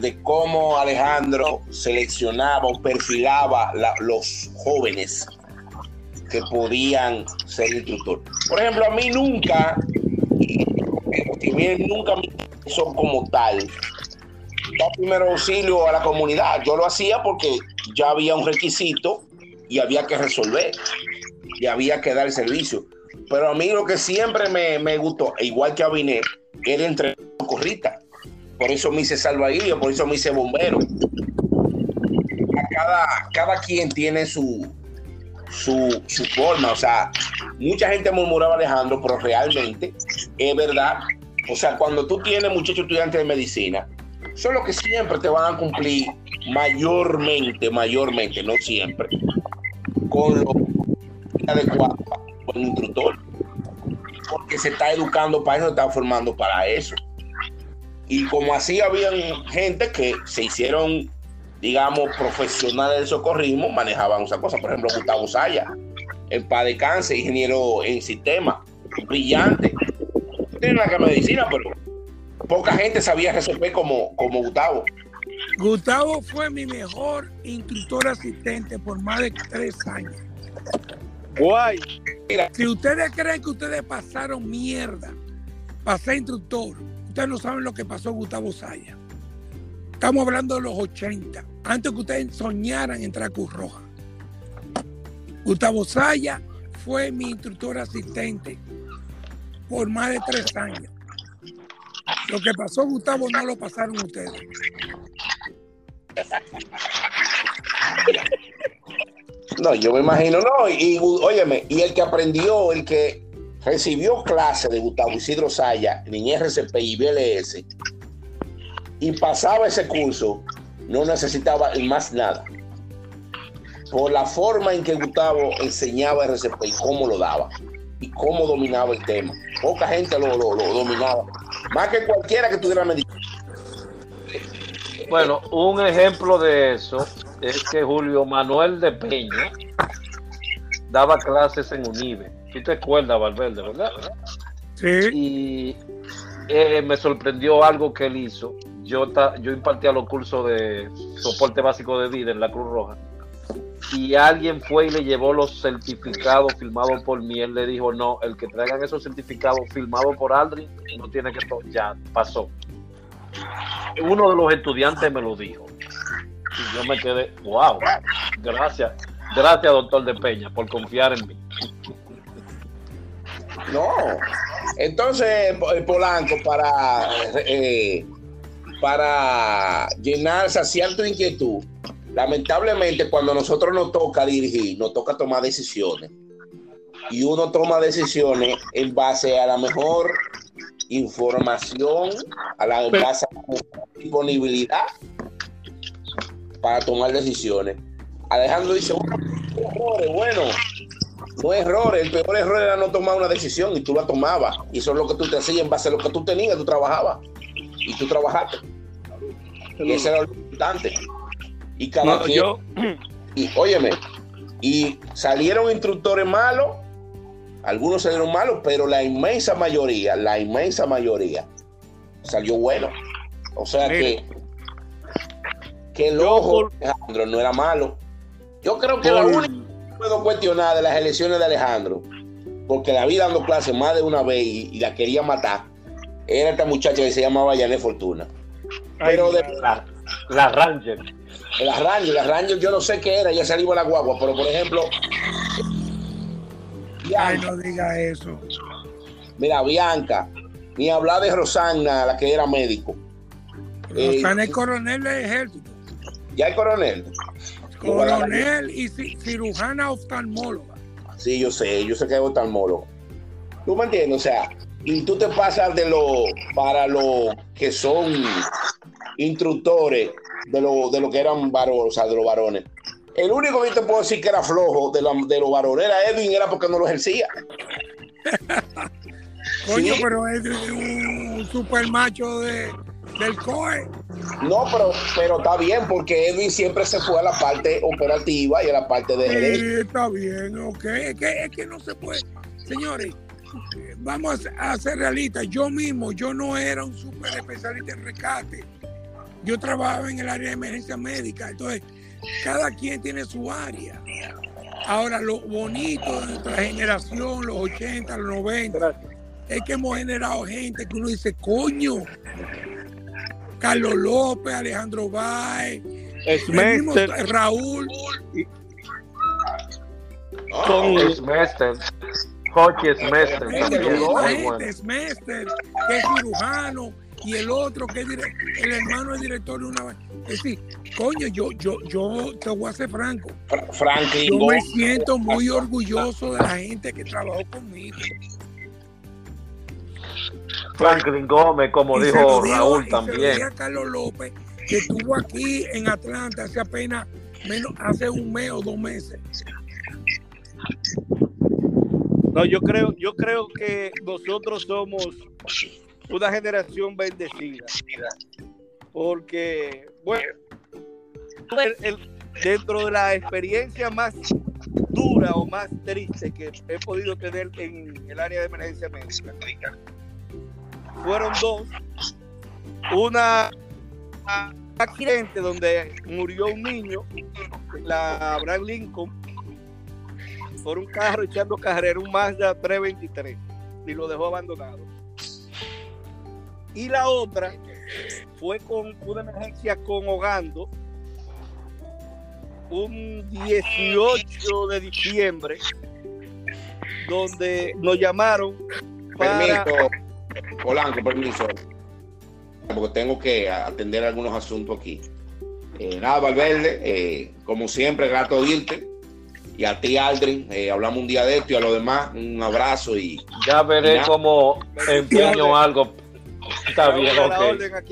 de cómo Alejandro seleccionaba o perfilaba la- los jóvenes que podían ser instructor. Por ejemplo, a mí nunca, bien nunca me como tal, dar primero auxilio a la comunidad. Yo lo hacía porque ya había un requisito y había que resolver y había que dar el servicio. Pero a mí lo que siempre me, me gustó, e igual que a Binet, era entrenar corrita. Por eso me hice salvavidas, por eso me hice bombero. Cada, cada quien tiene su, su, su forma. O sea, mucha gente murmuraba Alejandro, pero realmente es verdad. O sea, cuando tú tienes muchachos estudiantes de medicina, son los que siempre te van a cumplir mayormente, mayormente, no siempre, con lo adecuado un buen instructor. Porque se está educando para eso, se está formando para eso. Y como así habían gente que se hicieron, digamos, profesionales del socorrismo, manejaban esas cosas. Por ejemplo, Gustavo Saya, en paz de cáncer, ingeniero en sistema, brillante. No tiene nada que ver con medicina, pero poca gente sabía resolver como, como Gustavo. Gustavo fue mi mejor instructor asistente por más de tres años. Guay. Si ustedes creen que ustedes pasaron mierda para ser instructor, ustedes no saben lo que pasó Gustavo Saya. Estamos hablando de los 80, antes que ustedes soñaran entrar a Cruz Roja. Gustavo Saya fue mi instructor asistente por más de tres años. Lo que pasó Gustavo no lo pasaron ustedes. No, yo me imagino, no, y, óyeme, y el que aprendió, el que recibió clase de Gustavo Isidro Saya en RCP y BLS y pasaba ese curso, no necesitaba más nada. Por la forma en que Gustavo enseñaba RCP y cómo lo daba y cómo dominaba el tema. Poca gente lo, lo- lo dominaba. Más que cualquiera que tuviera medicina. Bueno, un ejemplo de eso es que Julio Manuel de Peña daba clases en Unive. ¿Tú te acuerdas, Valverde, verdad? Sí. Y eh, me sorprendió algo que él hizo. Yo, ta- yo impartía los cursos de soporte básico de vida en la Cruz Roja. Y alguien fue y le llevó los certificados firmados por mí. Él le dijo, no, el que traigan esos certificados firmados por Aldrin no tiene que... Ya, pasó. Uno de los estudiantes me lo dijo. Y yo me quedé, wow, gracias. Gracias, doctor de Peña, por confiar en mí. No. Entonces, eh, Polanco, para, eh, para llenar, inquietud, lamentablemente cuando nosotros nos toca dirigir, nos toca tomar decisiones. Y uno toma decisiones en base a la mejor información, a la en base a la disponibilidad para tomar decisiones. Alejandro dice, bueno, errores, bueno, no errores, el peor error era no tomar una decisión y tú la tomabas. Y eso es lo que tú te hacías en base a lo que tú tenías, tú trabajabas. Y tú trabajaste. Y ese era lo importante. Y cada No, quien, yo, y óyeme, y salieron instructores malos Algunos salieron malos, pero la inmensa mayoría, la inmensa mayoría salió bueno. O sea que, que el ojo de Alejandro no era malo. Yo creo que la única que puedo cuestionar de las elecciones de Alejandro, porque la vi dando clases más de una vez y, y la quería matar, era esta muchacha que se llamaba Yané Fortuna. Pero de, La, la Ranger. La Ranger, la Ranger, yo no sé qué era, ya salió la guagua, pero por ejemplo, Ay, Bianca, no diga eso. mira, Bianca, ni hablar de Rosana, la que era médico. Eh, Rosana es coronel del ejército. Ya el coronel. Coronel y ci- cirujana oftalmóloga. Sí, yo sé, yo sé que es oftalmólogo. ¿Tú me entiendes? O sea, y tú te pasas de lo para los que son instructores de lo, de lo que eran varones, o sea, de los varones. El único que te puedo decir que era flojo de, la- de los varones era Edwin, era porque no lo ejercía. Coño, Sí. pero es un super macho de, del COE. No, pero, pero está bien, porque Edwin siempre se fue a la parte operativa y a la parte de. Sí, está bien, ok. Es que, es que no se puede. Señores, vamos a ser realistas. Yo mismo, yo no era un super especialista en rescate. Yo trabajaba en el área de emergencia médica. Entonces, cada quien tiene su área. Ahora, lo bonito de nuestra generación, los 80, los 90, es que hemos generado gente que uno dice, coño, Carlos López, Alejandro Bay, Raúl, con Smester. Hockey Smester. Coño, también, esta muy gente, bueno. Smester, que es cirujano, y el otro que es el hermano es director de una. Es decir, coño, yo, yo, yo te voy a ser franco. Fra- Franklin Yo me siento muy orgulloso de la gente que trabajó conmigo. Franklin Gómez, como Y se dijo lo digo- Raúl y se lo también. dije a Carlos López, que estuvo aquí en Atlanta hace apenas, menos, hace un mes o dos meses. No, yo creo, yo creo que nosotros somos una generación bendecida. Porque, bueno, el- dentro de la experiencia más dura o más triste que he podido tener en el área de emergencia médica, fueron dos. Una un accidente donde murió un niño, la Abraham Lincoln, por un carro echando carrera, un Mazda 323, y lo dejó abandonado. Y la otra fue con una emergencia con Hogando, un 18 de diciembre, donde nos llamaron para... Permiso, Polanco, permiso. Porque tengo que atender algunos asuntos aquí. Eh, nada, Valverde, eh, como siempre, grato oírte. Y a ti, Aldrin, eh, hablamos un día de esto y a los demás, un abrazo y Ya veré Ya. cómo empeño algo. Está bien, ok.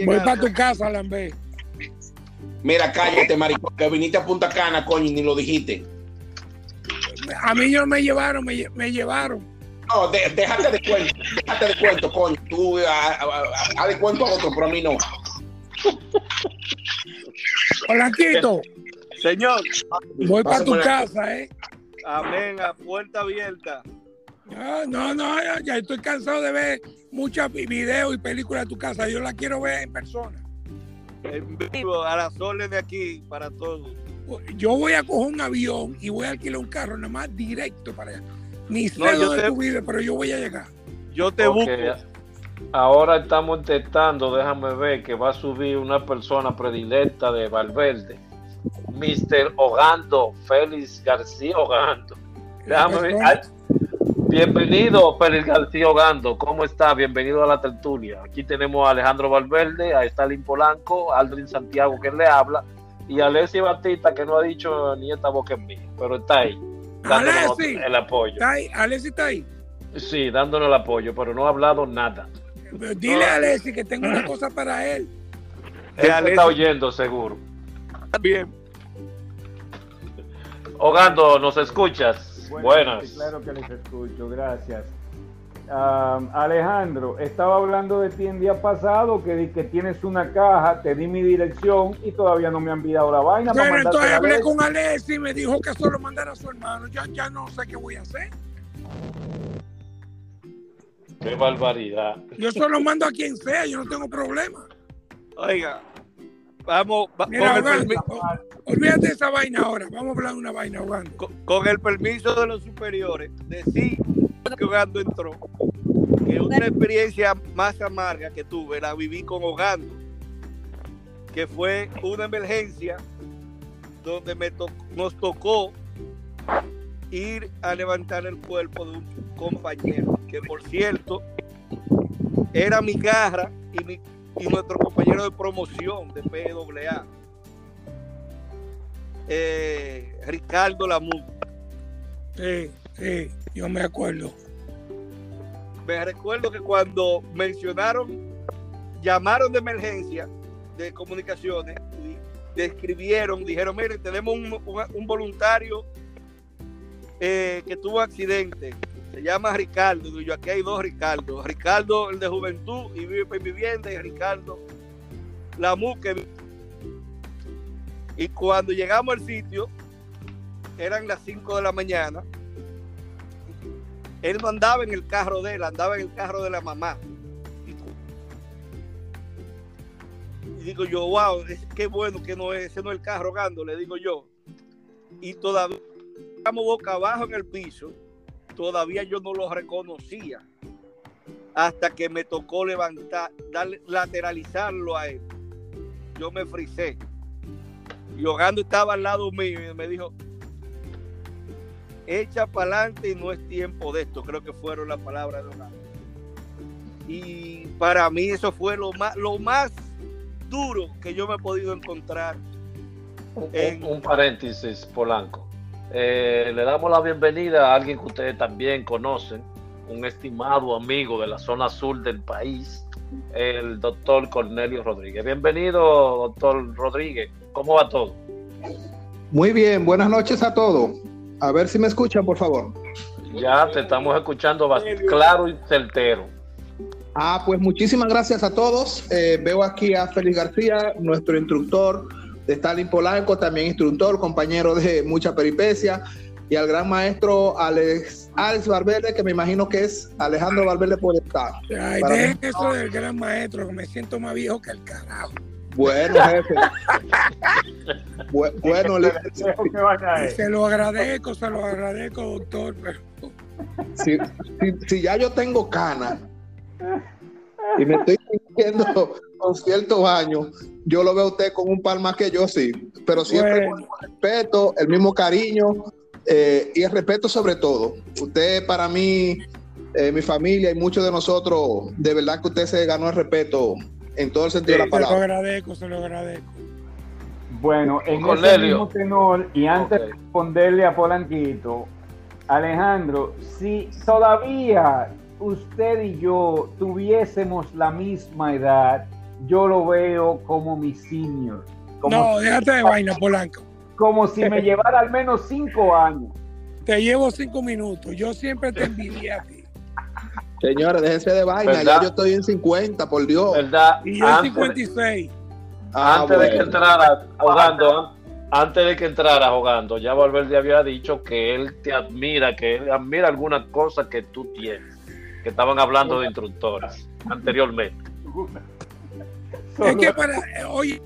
Voy para tu casa, Lambé. mira, cállate, maricón, que viniste a Punta Cana, coño, y ni lo dijiste. A mí no me llevaron, me, lle- me llevaron. No, de- déjate de cuento, déjate de cuento, coño. Tú haz de cuento a otro, pero a mí no. Señor, voy para tu casa, ¿eh? amén, a puerta abierta. No, no, no, ya, ya estoy cansado de ver muchos vi- videos y películas de tu casa. Yo la quiero ver en persona. En vivo, a las órdenes de aquí para todos. Yo voy a coger un avión y voy a alquilar un carro nada más directo para allá. Ni sé No, dónde te- tú vives, pero yo voy a llegar. Yo te busco. Ahora estamos intentando, déjame ver, que va a subir una persona predilecta de Valverde. Mr. Ogando, Félix García Ogando. Déjame ver. Bienvenido, Félix García Ogando. ¿Cómo está? Bienvenido a la tertulia. Aquí tenemos a Alejandro Valverde, a Stalin Polanco, a Aldrin Santiago que le habla y a Alessi Batista que no ha dicho ni esta boca en mí, pero está ahí. Dándonos Alessi. el apoyo. ¿Está ahí? Alessi está ahí. Sí, dándonos el apoyo, pero no ha hablado nada. Dile a Alessi que tengo una cosa para él. Él Alessi- está oyendo, seguro. Bien. Ogando, ¿nos escuchas? Buenas. sí, claro que les escucho, gracias. Alejandro, estaba hablando de ti el día pasado que, di que tienes una caja, te di mi dirección y todavía no me han enviado la vaina. mandarte entonces hablé con Alessi y me dijo que solo mandara a su hermano. Ya, ya no sé qué voy a hacer. Qué barbaridad. Yo solo mando a quien sea, yo no tengo problema. Oiga, vamos, va- Mira, con, el olvídate de esa vaina ahora. Vamos a hablar de una vaina, Ogando. con- con el permiso de los superiores, decir que Ogando entró, que una experiencia más amarga que tuve la viví con Ogando, que fue una emergencia donde me to- nos tocó ir a levantar el cuerpo de un compañero, que por cierto era mi garra y, mi, y nuestro compañero de promoción de PWA, eh, Ricardo Lamu. Sí, sí, yo me acuerdo. Me recuerdo que cuando mencionaron, llamaron de emergencia de comunicaciones y describieron, dijeron, mire, tenemos un, un- un voluntario eh, que tuvo accidente. Se llama Ricardo. Digo yo, aquí hay dos Ricardo. Ricardo, el de juventud y vive en vivienda, y Ricardo Lamu, que vi- Y cuando llegamos al sitio, eran las 5 de la mañana. Él no andaba en el carro de él, andaba en el carro de la mamá. Y digo yo, wow, qué bueno que no es, ese no es el carro Gando, le digo yo. Y todavía estamos boca abajo en el piso, todavía yo no lo reconocía. Hasta que me tocó levantar, darle, lateralizarlo a él. Yo me frisé. Y Ogando estaba al lado mío y me dijo, echa para adelante y no es tiempo de esto. Creo que fueron las palabras de Ogando. Y para mí eso fue lo más, lo más duro que yo me he podido encontrar. Un, En- un paréntesis, Polanco. Eh, le damos la bienvenida a alguien que ustedes también conocen, un estimado amigo de la zona sur del país, el doctor Cornelio Rodríguez. Bienvenido, doctor Rodríguez. ¿Cómo va todo? Muy bien, buenas noches a todos. A ver si me escuchan, por favor. Ya te estamos escuchando bastante claro y certero. Ah, pues muchísimas gracias a todos. Eh, veo aquí a Félix García, nuestro instructor de Stalin Polanco, también instructor, compañero de mucha peripecia, y al gran maestro Alex, Alex Valverde, que me imagino que es Alejandro Valverde por estar. Ay, dejen eso del gran maestro, que me siento más viejo que el carajo. Bueno, jefe. Bu- bueno, Y se lo agradezco, se lo agradezco, doctor, pero si, si- si ya yo tengo cana y me estoy sintiendo con ciertos años, yo lo veo a usted con un par más que yo, sí. Pero siempre Bueno. con el respeto, el mismo cariño eh, y el respeto sobre todo. Usted para mí, eh, mi familia y muchos de nosotros, de verdad que usted se ganó el respeto en todo el sentido de la se lo palabra. agradezco, se lo agradezco. Bueno, en ese Cornelio. mismo tenor, y antes de responderle a Polanquito, Alejandro, si todavía usted y yo tuviésemos la misma edad, yo lo veo como mi senior. Como, No, déjate de vaina, Polanco. como si me llevara al menos cinco años. Te llevo cinco minutos. Yo siempre te envidié a ti. Señores, déjense de vaina, ¿Verdad? ya yo estoy en 50, por Dios. ¿Verdad? Y yo en Antes, 56. Ah, antes de que entrara jugando, an- antes de que entrara jugando, ya Valverde había dicho que él te admira, que él admira algunas cosas que tú tienes, que estaban hablando de instructores anteriormente. Es que para, eh, oye,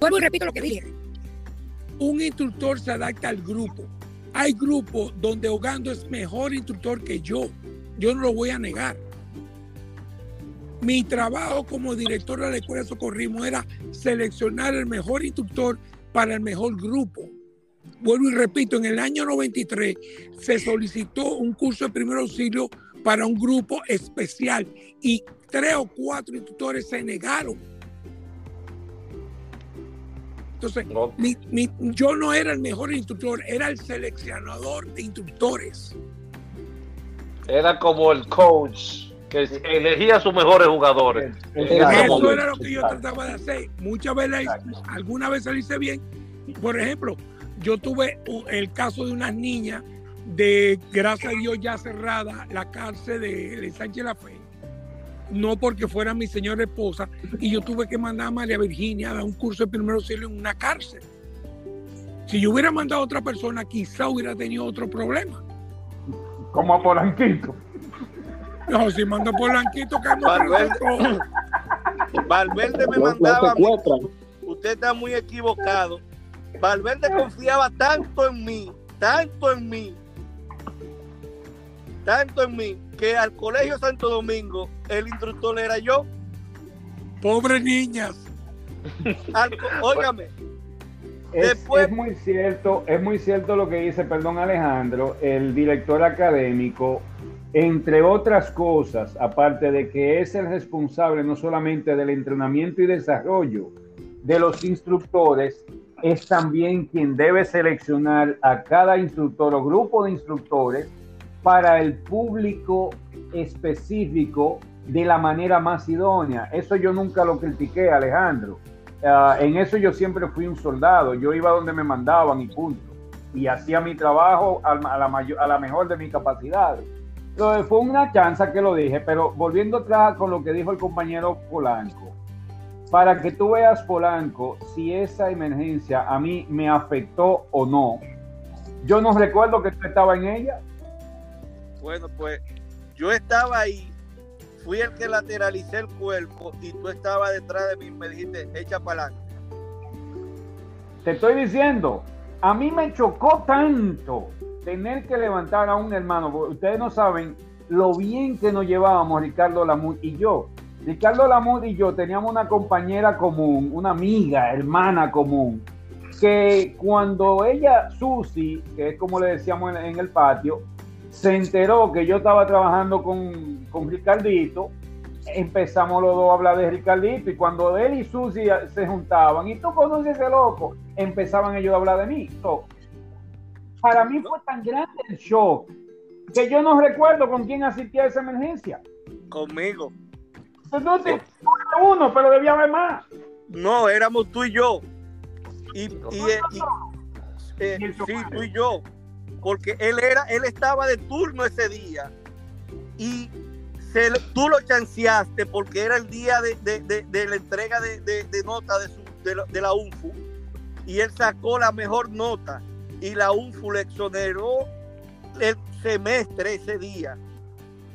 vuelvo y repito lo que dije. Un instructor se adapta al grupo. Hay grupos donde Ogando es mejor instructor que yo. Yo no lo voy a negar. Mi trabajo como director de la Escuela de Socorrismo era seleccionar el mejor instructor para el mejor grupo. Vuelvo y repito, en el año 93 se solicitó un curso de primer auxilio para un grupo especial y tres o cuatro instructores se negaron. Entonces, ¿no? mi- mi- yo no era el mejor instructor, era el seleccionador de instructores. Era como el coach que elegía a sus mejores jugadores. Eso momento. era lo que yo trataba de hacer. Muchas veces, alguna vez lo hice bien. Por ejemplo, yo tuve el caso de unas niñas de, gracias a Dios, ya cerrada la cárcel de, de Sánchez La Fe. No porque fuera mi señora esposa, y yo tuve que mandar a María Virginia a dar un curso de primer auxilio en una cárcel. Si yo hubiera mandado a otra persona, quizá hubiera tenido otro problema. Como a Polanquito. No, si mando Polanquito, que no Valverde, Valverde me mandaba. a. Usted está muy equivocado. Valverde confiaba tanto en mí, tanto en mí, tanto en mí, que al colegio Santo Domingo el instructor era yo. Pobre niñas. Óigame, Es, Después- es muy cierto, es muy cierto lo que dice, perdón Alejandro, el director académico, entre otras cosas, aparte de que es el responsable no solamente del entrenamiento y desarrollo de los instructores, es también quien debe seleccionar a cada instructor o grupo de instructores para el público específico de la manera más idónea. Eso yo nunca lo critiqué, Alejandro. Ah, en eso yo siempre fui un soldado. Yo iba donde me mandaban y punto. Y hacía mi trabajo a la, mayor- a la mejor de mis capacidades. Entonces, fue una chance que lo dije, pero volviendo atrás con lo que dijo el compañero Polanco, para que tú veas, Polanco, si esa emergencia a mí me afectó o no, yo no recuerdo que tú estabas en ella. bueno, pues yo estaba ahí, fui el que lateralicé el cuerpo y tú estabas detrás de mí y me dijiste, echa para adelante. Te estoy diciendo, a mí me chocó tanto tener que levantar a un hermano. porque Ustedes no saben lo bien que nos llevábamos Ricardo Lamud y yo. Ricardo Lamud y yo teníamos una compañera común, una amiga, hermana común, que cuando ella, Susi, que es como le decíamos en, el patio, se enteró que yo estaba trabajando con, con Ricardito, empezamos los dos a hablar de Ricardito y cuando él y Susi se juntaban y tú conoces ese loco, empezaban ellos a hablar de mí. Para mí fue tan grande el shock que yo no recuerdo con quién asistía a esa emergencia. Conmigo. Entonces, uno, pero debía haber más. No, éramos tú y yo. Y, y, eh, y- eh, sí, tú y yo. Porque él era, él estaba de turno ese día. Y se, tú lo chanceaste porque era el día de, de- de- de la entrega de, nota su- la, de la UNFU. Y él sacó la mejor nota. Y la UNFU le exoneró el semestre ese día.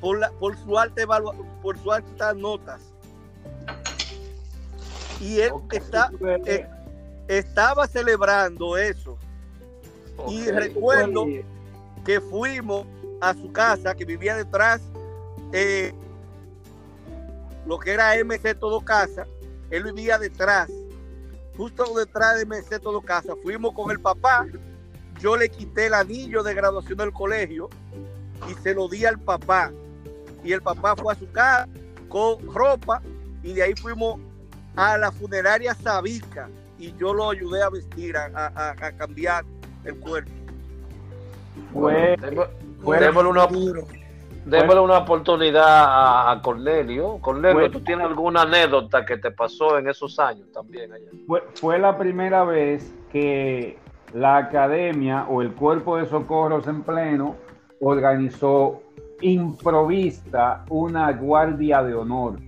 Por, la, por su alta evalua- por sus altas notas. Y él está, eh, estaba celebrando eso. Y recuerdo que fuimos a su casa, que vivía detrás, eh, lo que era MC Todo Casa, él vivía detrás, justo detrás de MC Todo Casa. Fuimos con el papá, yo le quité el anillo de graduación del colegio y se lo di al papá. Y el papá fue a su casa con ropa y de ahí fuimos a la funeraria Sabica y yo lo ayudé a vestir, a, a- a cambiar el cuerpo. Démosle una, démosle una oportunidad a, a Cornelio. Cornelio, ¿tú tienes alguna anécdota que te pasó en esos años también allá? fue, fue la primera vez que la academia o el cuerpo de socorros en pleno organizó improvista una guardia de honor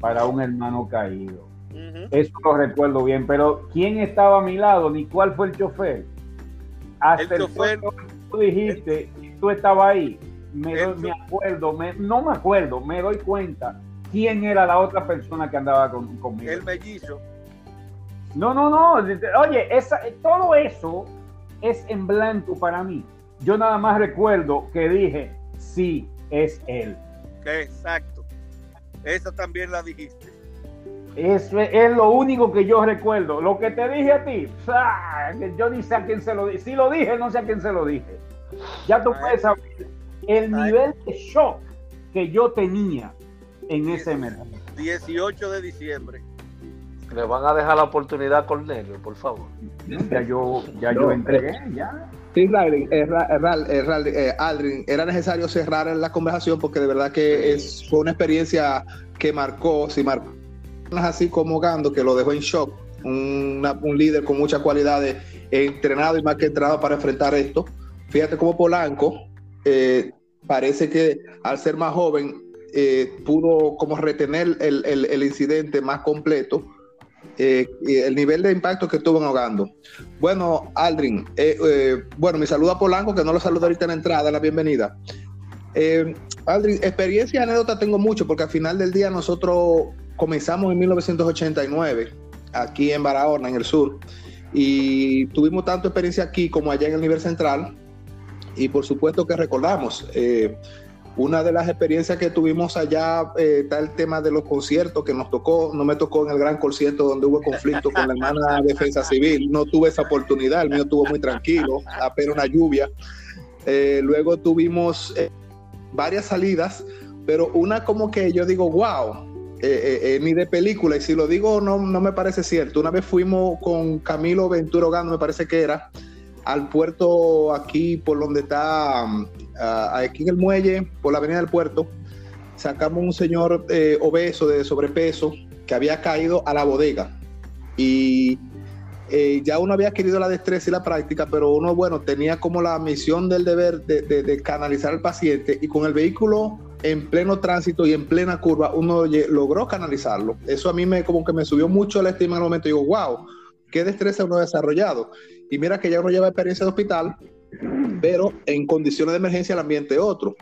para un hermano caído. Eso lo recuerdo bien, pero ¿quién estaba a mi lado ni cuál fue el chofer? Hasta El el, chofer- tú dijiste, tú estabas ahí. Me, doy- me acuerdo, me- no me acuerdo, me doy cuenta quién era la otra persona que andaba con- conmigo. El mellizo. No, no, no. Oye, esa, todo eso es en blanco para mí. Yo nada más recuerdo que dije, sí, es él. Exacto. Esa también la dijiste. Eso es, es lo único que yo recuerdo. Lo que te dije a ti, ¡ah! yo ni sé a quién se lo dije. Si lo dije, no sé a quién se lo dije. Ya tú puedes saber el nivel de shock que yo tenía en ese emergencia. 18 de diciembre. Le van a dejar la oportunidad a Cornelio, por favor. Ya yo, ya yo entregué, ya. Sí, Raldin, eh, eh, eh, eh, Aldrin, era necesario cerrar la conversación porque de verdad que es, fue una experiencia que marcó, si marcó así como Gando, que lo dejó en shock, un líder con muchas cualidades, entrenado y más que entrenado para enfrentar esto. Fíjate cómo Polanco eh, parece que al ser más joven pudo como retener el incidente más completo eh, el nivel de impacto que estuvo en ahogando. Bueno, Aldrin, eh, eh, bueno, mi saludo a Polanco, que no lo saludo ahorita en la entrada, en la bienvenida. Aldrin, experiencia y anécdota tengo mucho, porque al final del día nosotros comenzamos en 1989, aquí en Barahona, en el sur, y tuvimos tanto experiencia aquí como allá en el nivel central, y por supuesto que recordamos. Una de las experiencias que tuvimos allá eh, está el tema de los conciertos que nos tocó. No me tocó en el gran concierto donde hubo conflicto con la hermana Defensa Civil. No tuve esa oportunidad. El mío estuvo muy tranquilo, apenas una lluvia. Eh, luego tuvimos eh, varias salidas, pero una como que yo digo, wow, eh, ni de película. Y si lo digo, no, no me parece cierto. Una vez fuimos con Camilo Ventura Ogando, me parece que era, al puerto aquí por donde está, ah, aquí en el muelle, por la avenida del puerto, sacamos un señor eh, obeso de sobrepeso que había caído a la bodega y eh, ya uno había adquirido la destreza y la práctica, pero uno, bueno, tenía como la misión del deber de, de- canalizar al paciente y con el vehículo en pleno tránsito y en plena curva, uno logró canalizarlo. Eso a mí me como que me subió mucho la estima en el momento. Digo, wow, qué destreza uno ha desarrollado. Y mira que ya uno lleva experiencia de hospital, pero en condiciones de emergencia el ambiente otro.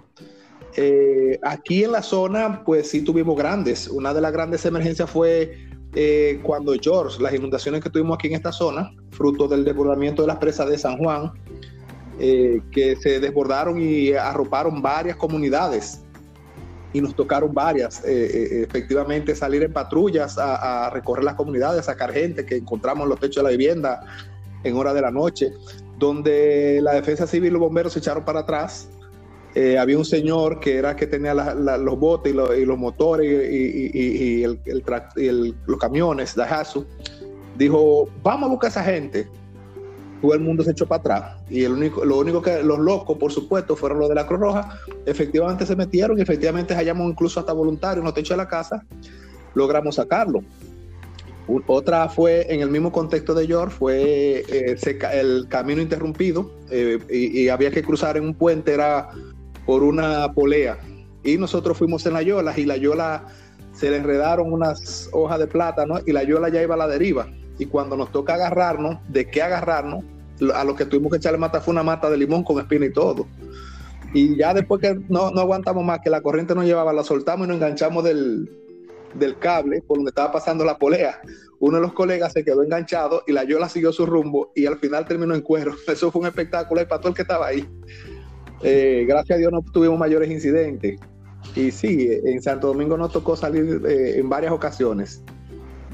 Eh, aquí en la zona, pues sí tuvimos grandes. Una de las grandes emergencias fue eh, cuando George, las inundaciones que tuvimos aquí en esta zona, fruto del desbordamiento de las presas de San Juan, eh, que se desbordaron y arroparon varias comunidades y nos tocaron varias. Efectivamente, salir en patrullas a, a recorrer las comunidades, a sacar gente que encontramos en los techos de la vivienda en hora de la noche, donde la defensa civil y los bomberos se echaron para atrás. Eh, había un señor que era que tenía los botes y, lo- y los motores y, el- el el- los camiones, Daihatsu. Dijo, vamos a buscar a esa gente. Todo el mundo se echó para atrás. Y el único, lo único que los locos, por supuesto, fueron los de la Cruz Roja. Efectivamente se metieron y efectivamente hallamos incluso hasta voluntarios en los techos de la casa. Logramos sacarlo. Otra fue en el mismo contexto de York, fue eh, el camino interrumpido eh, y, había que cruzar en un puente, era por una polea. Y nosotros fuimos en la Yola y la Yola se le enredaron unas hojas de plátano y la Yola ya iba a la deriva. Y cuando nos toca agarrarnos, ¿de qué agarrarnos? A lo que tuvimos que echarle mata fue una mata de limón con espina y todo. Y ya después que no, no aguantamos más, que la corriente nos llevaba, la soltamos y nos enganchamos del, del cable por donde estaba pasando la polea. Uno de los colegas se quedó enganchado y la Yola siguió su rumbo y al final terminó en cuero. Eso fue un espectáculo y para todo el que estaba ahí. Eh, gracias a Dios no tuvimos mayores incidentes. Y sí, en Santo Domingo nos tocó salir eh, en varias ocasiones.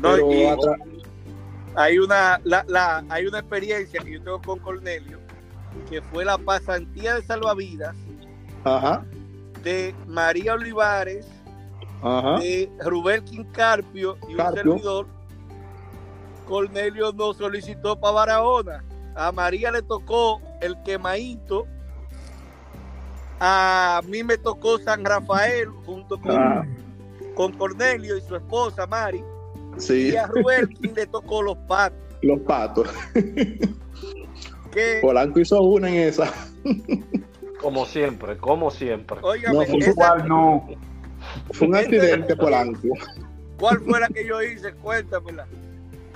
No, y hay una, la, la- hay una experiencia que yo tengo con Cornelio, que fue la pasantía de salvavidas Ajá, de María Olivares, ajá. de Rubén Quincarpio y un servidor. Cornelio nos solicitó para Barahona. A María le tocó el quemadito. A mí me tocó San Rafael junto con, Ah, con Cornelio y su esposa Mari. sí, Y a Rubén le tocó los patos. los patos. Que, Polanco hizo una en esa. Como siempre, como siempre. No, esa- Igual no. Fue un accidente, Polanco. ¿cuál fue la que yo hice? Cuéntamela.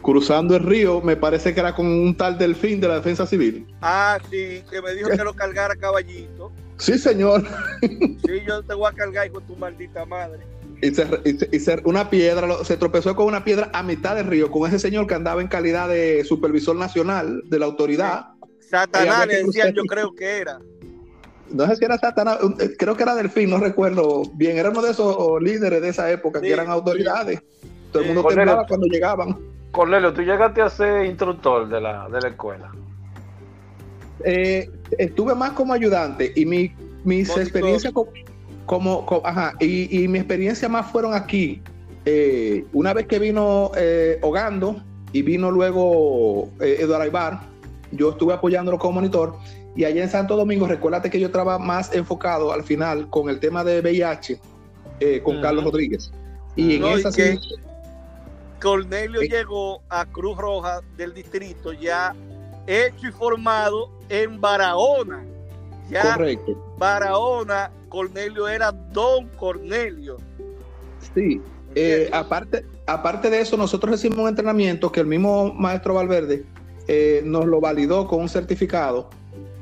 Cruzando el río, me parece que era con un tal delfín de la defensa civil. Ah, sí, que me dijo que lo cargara caballito. Sí, señor. Sí, yo te voy a cargar con tu maldita madre. Y, se, y se- y se- una piedra, se tropezó con una piedra a mitad del río, con ese señor que andaba en calidad de supervisor nacional de la autoridad. Satanás le decían, yo creo que era. No sé si era Satanás, eh, creo que era Delfín, no recuerdo bien. Era uno de esos líderes de esa época Sí, que eran autoridades. Todo el Sí. mundo Cornelio. temblaba cuando llegaban. Cornelio, tú llegaste a ser instructor de la, de la escuela. Eh, estuve más como ayudante y mi, mis experiencias co- como, co- ajá, y, y mi experiencia más fueron aquí. Eh, una vez que vino eh, Hogando y vino luego Eduardo Aybar, yo estuve apoyándolo como monitor. Y allá en Santo Domingo, recuérdate que yo estaba más enfocado al final con el tema de VIH eh, con. Carlos Rodríguez. Y en No, esa que- sí, Cornelio llegó a Cruz Roja del distrito ya hecho y formado en Barahona. Ya correcto. Barahona, Cornelio era Don Cornelio. Sí, eh, aparte, aparte de eso, nosotros recibimos un entrenamiento que el mismo maestro Valverde eh, nos lo validó con un certificado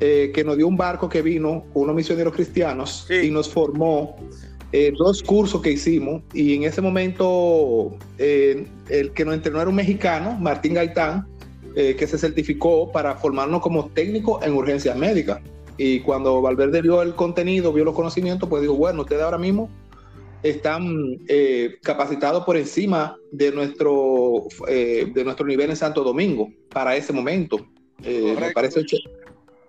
eh, que nos dio un barco que vino, unos misioneros cristianos, y nos formó eh, dos cursos que hicimos. Y en ese momento, eh, el que nos entrenó era un mexicano, Martín Gaitán, eh, que se certificó para formarnos como técnico en urgencias médicas. Y cuando Valverde vio el contenido, vio los conocimientos, pues dijo, bueno, ustedes ahora mismo están capacitados por encima de nuestro, de nuestro nivel en Santo Domingo para ese momento. Me parece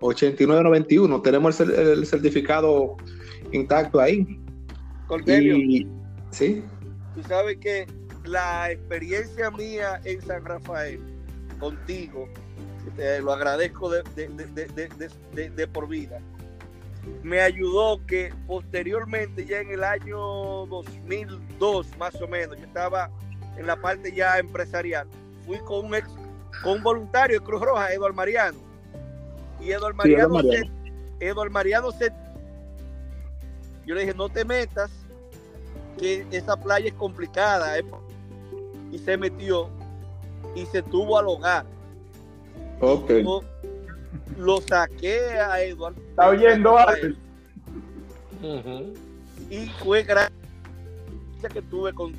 89-91. Tenemos el, cer- el certificado intacto ahí. Cornelio. Y, sí, Tú sabes que la experiencia mía en San Rafael contigo, te lo agradezco de, de- de- de- de- de- de- de por vida, me ayudó que posteriormente, ya en el año 2002 más o menos, yo estaba en la parte ya empresarial, fui con un ex, con un voluntario de Cruz Roja, Eduardo Mariano. Y Eduardo Sí, Eduardo Mariano, se, Eduardo Mariano se... Yo le dije, no te metas, que esa playa es complicada. ¿eh? Y se metió y se tuvo al hogar. ok. Yo lo saqué a Eduardo. ¿Está oyendo algo? Y fue gracias que tuve con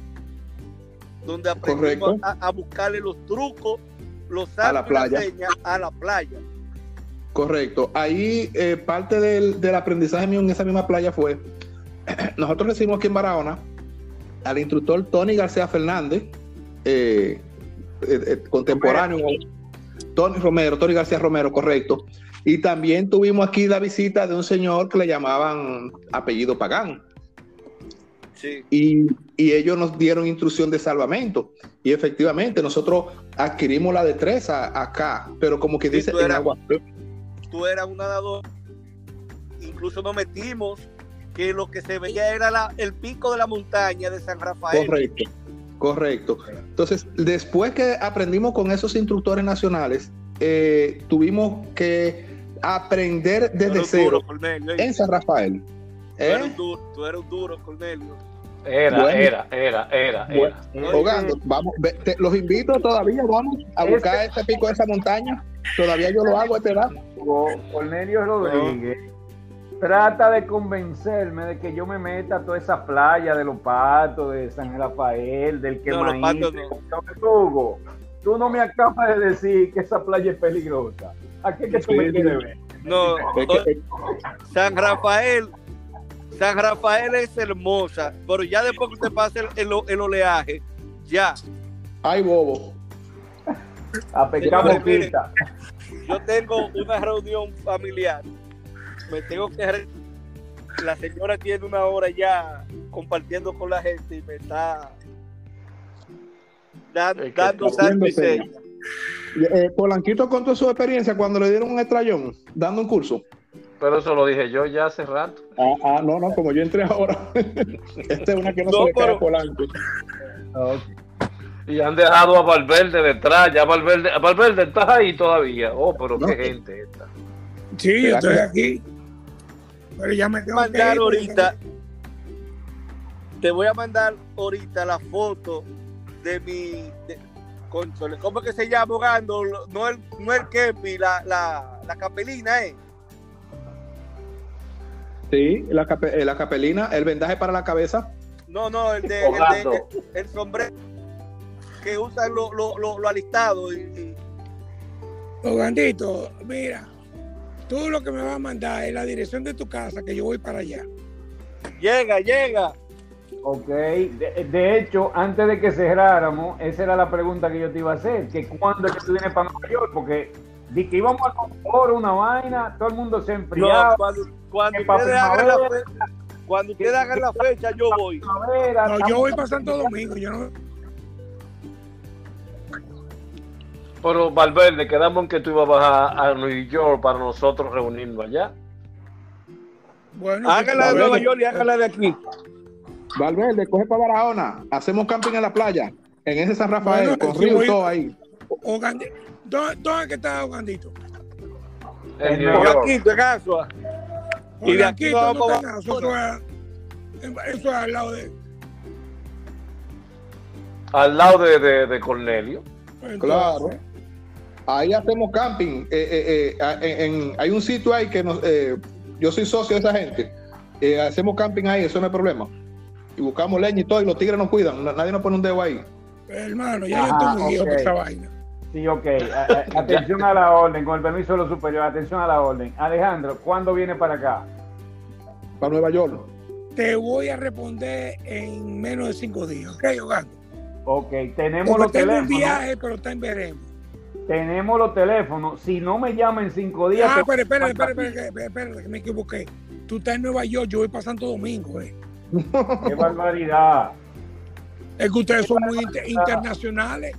donde aprendimos a, a buscarle los trucos, los A la playa. señas a la playa. Correcto. Ahí eh, parte del, del aprendizaje mío en esa misma playa fue, nosotros recibimos aquí en Barahona al instructor Tony García Fernández, eh, eh, contemporáneo, Tony Romero, Tony García Romero, correcto. Y también tuvimos aquí la visita de un señor que le llamaban apellido Pagán. Sí. Y, y ellos nos dieron instrucción de salvamento. Y efectivamente, nosotros adquirimos la destreza acá, pero como que dice, en agua, Tú eras un nadador. Incluso nos metimos que lo que se veía era la- el pico de la montaña de San Rafael. Correcto, correcto. Entonces, después que aprendimos con esos instructores nacionales, eh, tuvimos que aprender Tú desde cero duro, Cornelio, ¿eh? en San Rafael. Tú eres ¿Eh? un duro, tú eres un duro, Cornelio. Era, Bueno. era, era, era, Bueno, era. Jugando, vamos, te- los invito todavía, vamos a buscar ese pico de esa montaña. Todavía yo lo hago a esta edad. Cornelio Rodríguez trata de convencerme de que yo me meta a toda esa playa de los patos, de San Rafael, del que No, los patos Hugo, tú no me acabas de decir que esa playa es peligrosa. ¿A qué que tú me quieres ver? No, San Rafael, San Rafael es hermosa, pero ya después que usted pase el, el- el oleaje, ya. Ay, bobo. A pescar boquita. Yo tengo una reunión familiar, me tengo que re- la señora tiene una hora ya compartiendo con la gente y me está dan- Es que dando seña. Eh, Polanquito contó su experiencia cuando le dieron un estrellón dando un curso. Pero eso lo dije yo ya hace rato. Ah, ah, no, no, como yo entré ahora. Esta es una que no, No, se le cae pero- a Polanco. Y han dejado a Valverde detrás. Ya Valverde, Valverde estás ahí todavía. Oh, pero No. qué gente esta. Sí, yo ¿Será estoy que- aquí. Pero ya me tengo que mandar ir, ahorita te voy a mandar ahorita la foto de mi de, ¿cómo es que se llama abogando? No el, no el Kepi, la, la, la capelina, ¿eh? Sí, la, cape- eh, la capelina, el vendaje para la cabeza. No, no, el de, el, Ahogando. de- el, el sombrero que usan lo, lo, lo, lo alistado y, y- Ogandito, mira, tú lo que me vas a mandar es la dirección de tu casa, que yo voy para allá. llega, llega. Ok, de, de hecho, antes de que cerráramos, esa era la pregunta que yo te iba a hacer, que cuándo es que tú vienes para Nueva York, porque di que íbamos a comprar una vaina, todo el mundo se No, enfriaba, cuando, cuando ustedes hagan la fecha, cuando ustedes hagan la fecha, yo voy. No, yo voy para Santo Domingo, yo no. Pero Valverde, quedamos en que tú ibas a bajar a New York para nosotros reunirnos allá. Bueno, Háganla de. Nueva York y háganla de aquí. Valverde, coge para Barahona. Hacemos camping en la playa. En ese San Rafael, Bueno, con río y todo ahí. ¿Dónde, dónde está Ogandito? En New York. Asua. Y de aquí vamos no para está nada, eso, es, eso es al lado de. Al lado de, de, de Cornelio. entonces, Claro. Ahí hacemos camping. Eh, eh, eh, en- en- hay un sitio ahí que nos, eh, yo soy socio de esa gente. Eh, hacemos camping ahí, eso no es problema. Y buscamos leña y todo, y los tigres nos cuidan. na- Nadie nos pone un dedo ahí. Hermano, ya yo Ajá, estoy muy viejo ok. para esa vaina. Sí, ok. A- a- atención a la orden, con el permiso de los superiores, atención a la orden. Alejandro, ¿cuándo viene para acá? Para Nueva York. Te voy a responder en menos de cinco días, ¿ok, Ogando? Ok, tenemos Porque los tengo un teléfonos. viaje, pero está en veremos. Tenemos los teléfonos. Si no me llaman en cinco días. Ah, espera, espera, espera, espera, que me equivoqué. Tú estás en Nueva York, yo voy para Santo Domingo, eh. Qué barbaridad. Es que ustedes son muy inter- internacionales.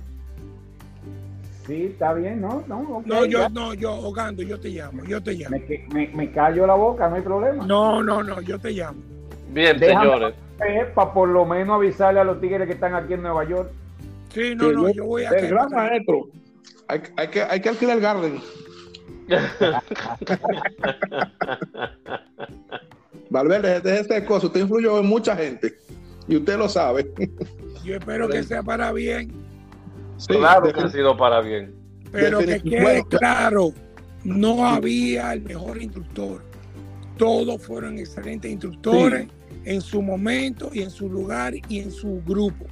Sí, está bien, ¿no? No, ok, No, yo, ya. no, yo, Ogando, yo te llamo, yo te llamo. Me, me- me callo la boca, no hay problema. No, no, no, yo te llamo. Bien, Déjame señores. para por lo menos avisarle a los tigres que están aquí en Nueva York. Sí, no, no, yo voy a El gran maestro. Hay, hay que, hay que alquilar el garden. Valverde, deje ese cosa. Usted influyó en mucha gente. Y usted lo sabe. Yo espero que sea para bien, Sí, claro que ha sido para bien. pero que quede Bueno, claro, no había el mejor instructor. Todos fueron excelentes instructores en su momento y en su lugar y en su grupo.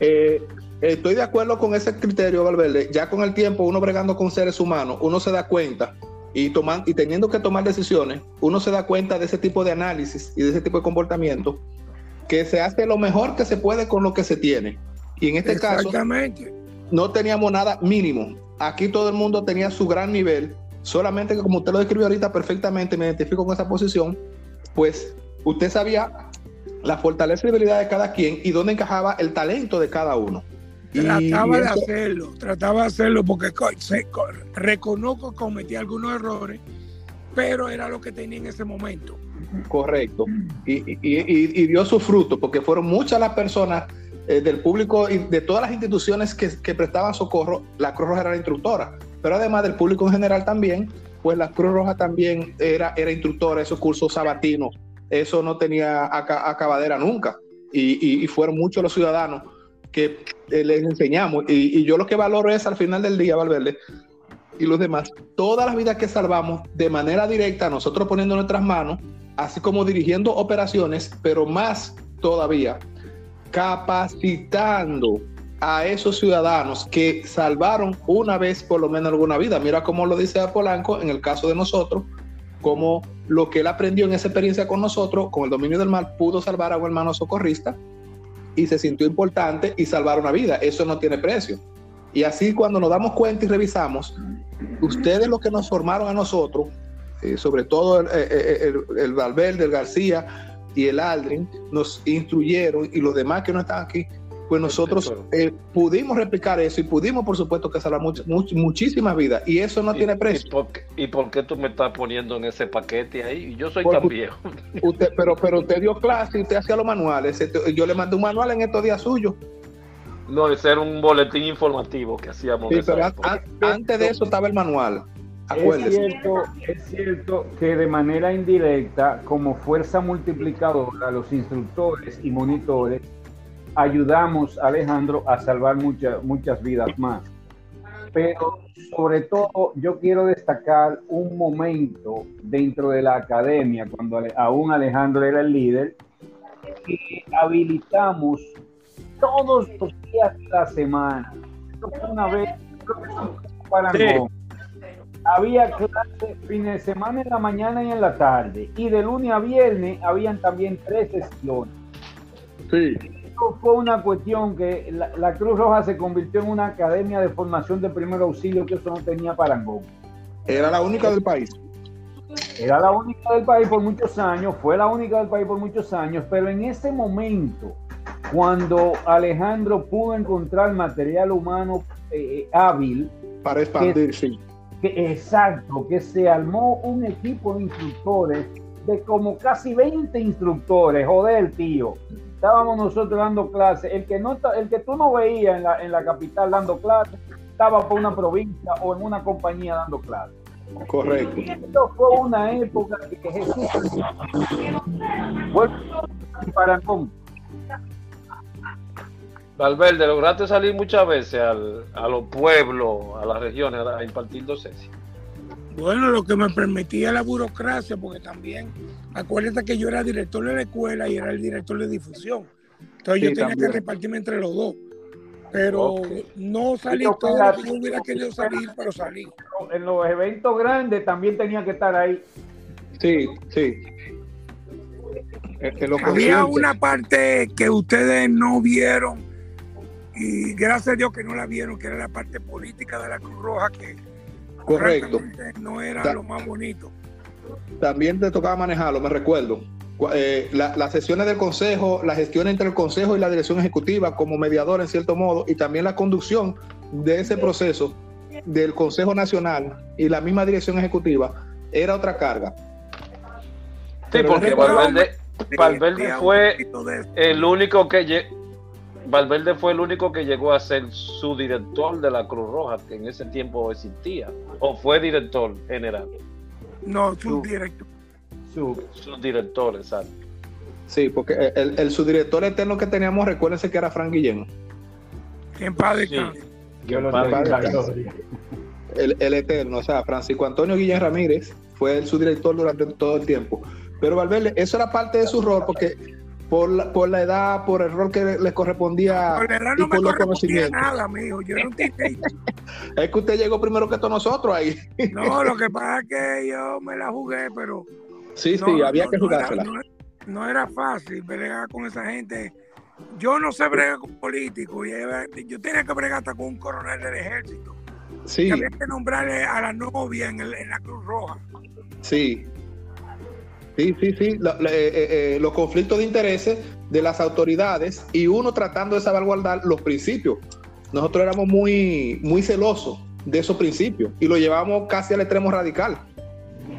Eh, estoy de acuerdo con ese criterio, Valverde. Ya con el tiempo, uno bregando con seres humanos, uno se da cuenta y, toman, y teniendo que tomar decisiones, uno se da cuenta de ese tipo de análisis y de ese tipo de comportamiento, que se hace lo mejor que se puede con lo que se tiene. Y en este caso, no teníamos nada mínimo. Aquí todo el mundo tenía su gran nivel, solamente que como usted lo describió ahorita perfectamente, me identifico con esa posición, pues usted sabía la fortaleza y debilidad de cada quien y dónde encajaba el talento de cada uno. Trataba de eso- hacerlo, trataba de hacerlo porque se- reconozco que cometí algunos errores, pero era lo que tenía en ese momento. Correcto. Y, y- y- y dio su fruto, porque fueron muchas las personas eh, del público y de todas las instituciones que, que prestaban socorro, la Cruz Roja era la instructora. Pero además del público en general también, pues la Cruz Roja también era, era instructora, esos cursos sabatinos, eso no tenía aca- acabadera nunca. Y, y- y fueron muchos los ciudadanos que eh, les enseñamos. Y, yo lo que valoro es al final del día, Valverde, y los demás, todas las vidas que salvamos de manera directa, nosotros poniendo nuestras manos, así como dirigiendo operaciones, pero más todavía, capacitando a esos ciudadanos que salvaron una vez por lo menos alguna vida. Mira cómo lo dice Polanco en el caso de nosotros, como lo que él aprendió en esa experiencia con nosotros, con el dominio del mal, pudo salvar a un hermano socorrista y se sintió importante y salvar una vida. Eso no tiene precio. Y así cuando nos damos cuenta y revisamos, ustedes los que nos formaron a nosotros, eh, sobre todo el, eh, el, el Valverde, el García y el Aldrin, nos instruyeron y los demás que no están aquí, pues nosotros eh, pudimos replicar eso y pudimos, por supuesto, que salvar much- much- muchísimas vidas. Y eso no ¿Y- tiene ¿Y precio. por, qué, y por qué tú me estás poniendo en ese paquete ahí? Yo soy Porque- tan viejo. Usted, pero, pero usted dio clase y usted hacía los manuales. Este, Yo le mandé un manual en estos días suyos. No, ese era un boletín informativo que hacíamos. Sí, pero an- antes de eso estaba el manual. Es Acuérdese. cierto, es cierto que de manera indirecta, como fuerza multiplicadora, los instructores y monitores ayudamos a Alejandro a salvar muchas muchas vidas más. Pero sobre todo yo quiero destacar un momento dentro de la academia, cuando aún Alejandro era el líder, que habilitamos todos los días de la semana. Una vez, creo que fue para Sí. había clases fines de semana en la mañana y en la tarde. Y de lunes a viernes habían también tres sesiones. Sí. Esto fue una cuestión que la, la Cruz Roja se convirtió en una academia de formación de primer auxilio que eso no tenía parangón. Era la única del país. Era la única del país por muchos años, fue la única del país por muchos años, pero en ese momento, cuando Alejandro pudo encontrar material humano eh, hábil, Para expandir, sí. que, exacto, que se armó un equipo de instructores de como casi 20 instructores, joder, tío. Estábamos nosotros dando clases, el que no el que tú no veías en la, en la capital dando clases, estaba por una provincia o en una compañía dando clases. Correcto. Esto fue una época que Jesús bueno, parangón. Valverde, lograste salir muchas veces al, a los pueblos, a las regiones, a impartir docencia. Bueno, lo que me permitía la burocracia, porque también, acuérdate que yo era director de la escuela y era el director de difusión. Entonces yo tenía también. que repartirme entre los dos. Pero no salí Yo todo lo que yo hubiera querido salir, pero salí. En los eventos grandes también tenía que estar ahí. Sí, sí. Los Había una parte que ustedes no vieron y gracias a Dios que no la vieron, que era la parte política de la Cruz Roja, que Correcto. no era Ta- lo más bonito. También te tocaba manejarlo, me recuerdo. Cu- eh, la- las sesiones del consejo, la gestión entre el consejo y la dirección ejecutiva como mediador en cierto modo, y también la conducción de ese proceso del Consejo Nacional y la misma dirección ejecutiva era otra carga. Sí, Pero porque Valverde, Valverde fue el único que Valverde fue el único que llegó a ser su director de la Cruz Roja, que en ese tiempo existía, o fue director general, No, subdirector. Su- su director, exacto. Sí, porque el, el subdirector eterno que teníamos, recuérdense que era Frank Guillén, En paz Sí. yo lo el, el eterno, o sea, Francisco Antonio Guillén Ramírez fue el subdirector durante todo el tiempo. Pero Valverde, eso era parte de su rol, porque por la, por la edad, por el rol que le correspondía Por la edad y no me por los correspondía nada, mijo. Yo era un teenager. Es que usted llegó primero que todos nosotros ahí. No, lo que pasa es que yo me la jugué, pero Sí, no, sí, había no, que no era, jugársela. no, no era fácil bregar con esa gente. Yo no sé bregar con políticos. y Yo tenía que bregar hasta con un coronel del ejército. Sí, Y había que nombrarle a la novia en, el- en la Cruz Roja. sí. Sí, sí, sí. Eh, eh, eh, los conflictos de intereses de las autoridades y uno tratando de salvaguardar los principios. Nosotros éramos muy, muy celosos de esos principios y lo llevamos casi al extremo radical.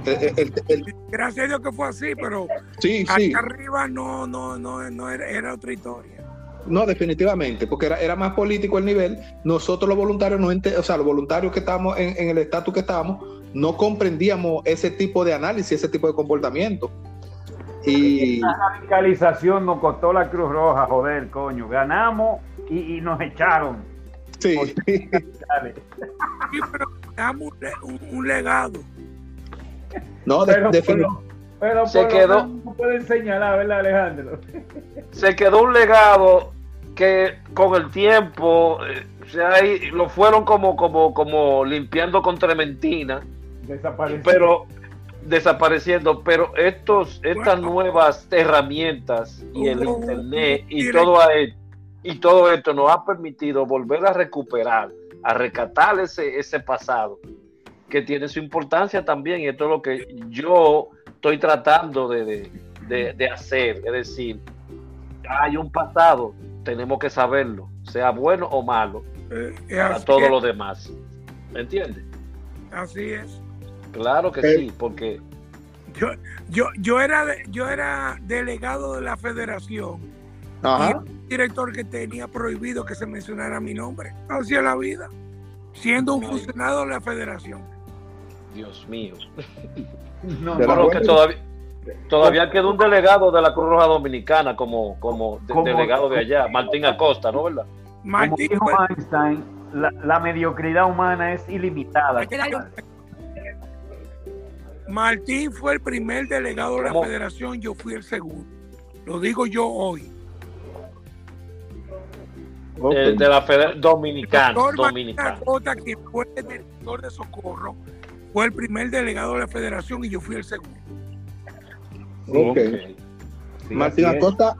El- el- el- Gracias a Dios que fue así, pero sí, sí. arriba no, no, no, no era, era otra historia. No, definitivamente, porque era, era más político el nivel. Nosotros los voluntarios, no ente- o sea, los voluntarios que estábamos en, en el estatus que estábamos, no comprendíamos ese tipo de análisis, ese tipo de comportamiento. Y La radicalización nos costó la Cruz Roja, joder, coño. Ganamos y, y nos echaron. sí, pero damos un, un- legado. no, de- Pero, defini- pero, pero Se quedó. no pueden señalar, ¿verdad, Alejandro? Se quedó un legado que con el tiempo eh, se ha i- lo fueron como, como, como limpiando con trementina, Pero desapareciendo. Pero estos, estas Bueno. nuevas herramientas y el internet y directo. todo, a- y todo esto nos ha permitido volver a recuperar, a rescatar ese, ese pasado que tiene su importancia también. Y esto es lo que yo estoy tratando de, de- de- de hacer. Es decir, hay un pasado, tenemos que saberlo, sea bueno o malo, Eh, así, todos los demás. ¿Me entiendes? así es. Claro que Eh. sí, porque Yo, yo, yo, era, yo era delegado de la federación y Ajá. un director que tenía prohibido que se mencionara mi nombre. Es la vida. Siendo un funcionario de la federación. Dios mío. No, buena- que todavía, todavía queda un delegado de la Cruz Roja Dominicana como, como de- Como- delegado de allá, Martín Acosta, ¿no verdad? Como dijo fue- Einstein, la, la mediocridad humana es ilimitada. Martín fue el primer delegado de la ¿Cómo? federación, yo fui el segundo. Lo digo yo hoy. Eh, de la Federación Dominicana. Dominicana. Acosta, que fue el director de Socorro, fue el primer delegado de la federación y yo fui el segundo. Ok. Sí, Martín. Acosta,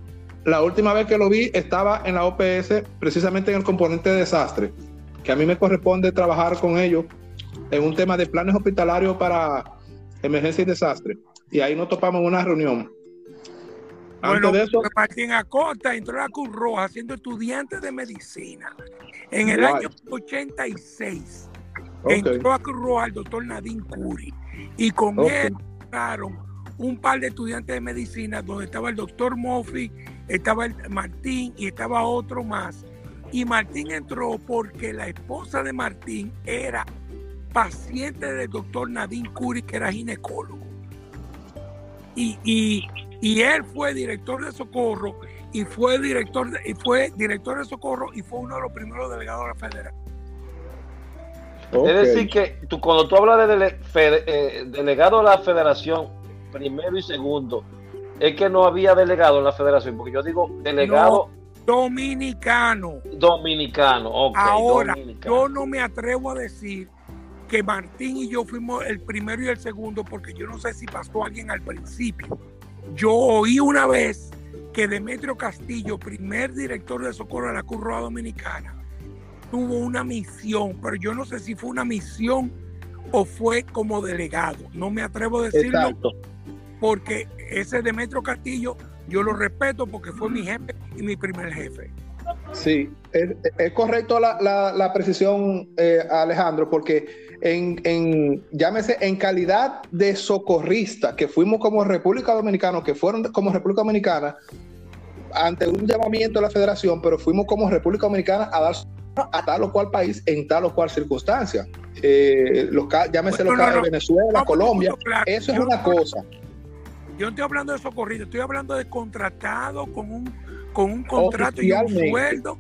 la última vez que lo vi estaba en la OPS, precisamente en el componente de desastre, que a mí me corresponde trabajar con ellos en un tema de planes hospitalarios para emergencia y desastre. Y ahí nos topamos en una reunión. Antes Bueno, de eso, Martín Acosta entró a la Cruz Roja siendo estudiante de medicina en el Guay. año 86. ok, Entró a Cruz Roja el doctor Nadine Curi y con él entraron un par de estudiantes de medicina donde estaba el doctor Moffi, estaba el Martín y estaba otro más. Y Martín entró porque la esposa de Martín era paciente del doctor Nadine Curi, que era ginecólogo. Y, y Y él fue director de socorro y fue director de, y fue director de socorro y fue uno de los primeros delegados de la federación. Es decir, que tú, cuando tú hablas de dele- fede- eh, delegado a la federación, primero y segundo, es que no había delegado en la federación, porque yo digo delegado Dominicano. dominicano. ok, Ahora, dominicano. yo no me atrevo a decir que Martín y yo fuimos el primero y el segundo, porque yo no sé si pasó alguien al principio. Yo oí una vez que Demetrio Castillo, primer director de socorro de la Cruz Roja Dominicana, tuvo una misión, pero yo no sé si fue una misión o fue como delegado. No me atrevo a decirlo Exacto. porque ese Demetrio Castillo yo lo respeto porque fue mi jefe y mi primer jefe. Sí, es, es correcto la, la- la precisión, eh, Alejandro, porque en, en, llámese, en calidad de socorrista, que fuimos como República Dominicana, que fueron como República Dominicana, ante un llamamiento de la federación, pero fuimos como República Dominicana a dar a tal o cual país en tal o cual circunstancia. Eh, los llámese Bueno, los casos no. de Venezuela, Colombia, claro. eso es una cosa. Yo no estoy hablando de socorrido, estoy hablando de contratado con un, con un contrato y un sueldo.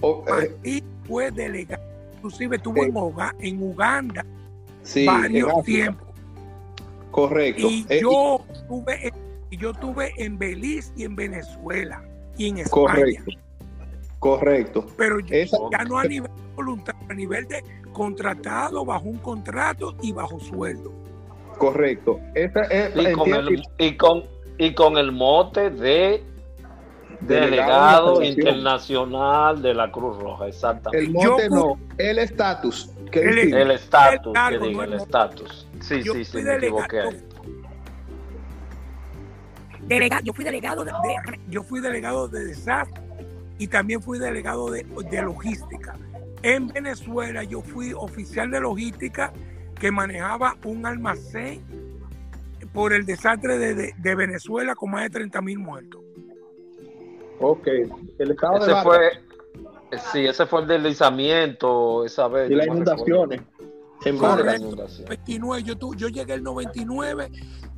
O- eh, Y fue delegado. Inclusive estuvo en, Uga- en Uganda sí, varios tiempos. Correcto. Y Eh, yo tuve, en- y yo tuve en Belice y en Venezuela y en España. correcto. Correcto. Pero ya, Esa- ya no a nivel voluntario, a nivel de contratado, bajo un contrato y bajo sueldo. Correcto. Esa es, y, con el, y, con, y con el mote de Delegado internacional de la Cruz Roja, exactamente. El no, el estatus. El- estatus, que diga, el estatus. Sí, Yo sí, sí, me delegado- equivoqué ahí. Delega- yo fui delegado de, de- yo fui delegado de desastre y también fui delegado de, de logística. En Venezuela yo fui oficial de logística que manejaba un almacén por el desastre de, de- de Venezuela con más de 30 mil muertos. Ok. El estado de Ese Vargas fue, sí, ese fue el deslizamiento esa vez. y las inundaciones. En. Vargas. La inundación. 29, yo, tu- yo llegué el 99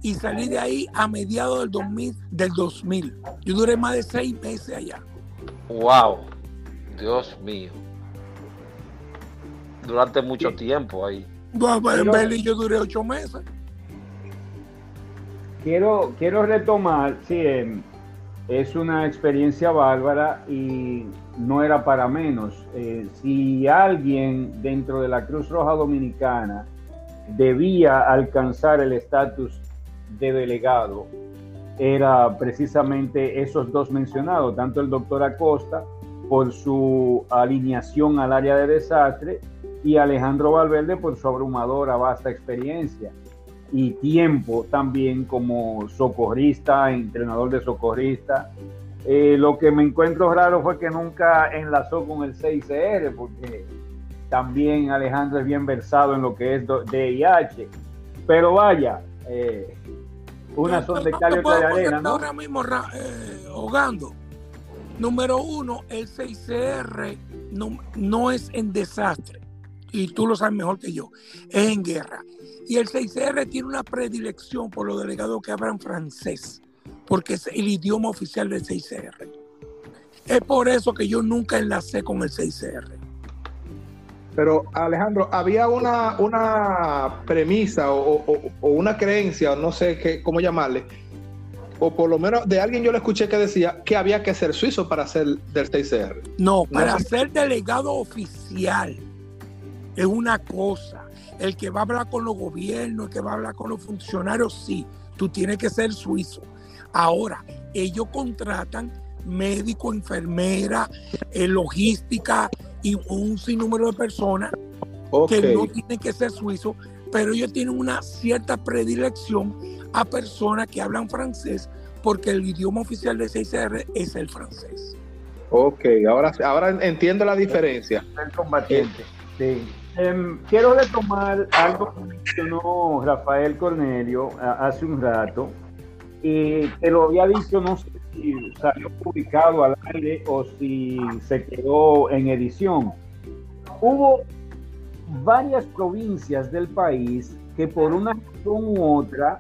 y salí de ahí a mediados del 2000, del 2000. Yo duré más de seis meses allá. Wow, Dios mío. Durante mucho tiempo ahí. Bueno, En Belice yo duré ocho meses. Quiero, quiero retomar, sí, em, es una experiencia bárbara y no era para menos. Eh, si alguien dentro de la Cruz Roja Dominicana debía alcanzar el estatus de delegado, era precisamente esos dos mencionados, tanto el doctor Acosta por su alineación al área de desastre y Alejandro Valverde por su abrumadora, vasta experiencia y tiempo también como socorrista, entrenador de socorrista. Eh, lo que me encuentro raro fue que nunca enlazó con el 6CR, porque también Alejandro es bien versado en lo que es DIH. Pero vaya, eh, una son de cal y te otra de arena. Ahora mismo eh, ahogando. Número uno, el 6CR no, no es en desastre. Y tú lo sabes mejor que yo. Es en guerra. Y el 6CR tiene una predilección por los delegados que hablan francés. Porque es el idioma oficial del 6CR. Es por eso que yo nunca enlacé con el 6CR. Pero Alejandro, había una, una premisa o, o- o una creencia, o no sé qué, cómo llamarle, o por lo menos de alguien yo le escuché que decía que había que ser suizo para ser del 6CR. No, para ser delegado oficial es una cosa. El que va a hablar con los gobiernos, el que va a hablar con los funcionarios, sí, tú tienes que ser suizo. Ahora, ellos contratan médico, enfermera, eh, logística y un sinnúmero de personas que no tienen que ser suizos, pero ellos tienen una cierta predilección a personas que hablan francés porque el idioma oficial de 6R es el francés. ok, ahora, ahora entiendo la diferencia. el combatiente. Sí. Em, quiero retomar algo que mencionó Rafael Cornelio hace un rato. Y te lo había dicho, no sé si salió publicado al aire o si se quedó en edición. Hubo varias provincias del país que por una razón u otra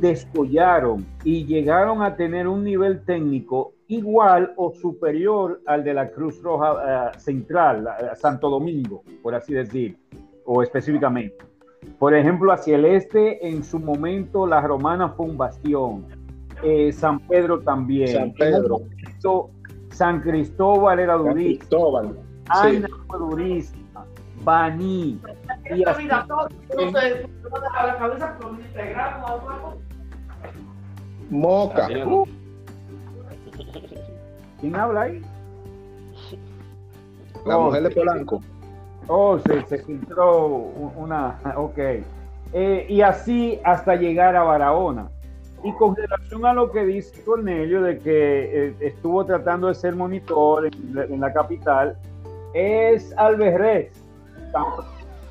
descollaron y llegaron a tener un nivel técnico igual o superior al de la Cruz Roja eh, Central, eh, Santo Domingo, por así decir, o específicamente. Por ejemplo, hacia el este, en su momento, la Romana fue un bastión. Eh, San Pedro también. San Pedro. San Cristóbal era San durísimo. Cristóbal. Ana fue durísima. Baní. Y así, Moca. Uh. ¿Quién habla ahí? La Oh, mujer de. Polanco. Oh, se, se filtró una. Ok. Eh, y así hasta llegar a Barahona. Y con relación a lo que dice Cornelio, de que eh, estuvo tratando de ser monitor en, la- en la capital, es Alberrez.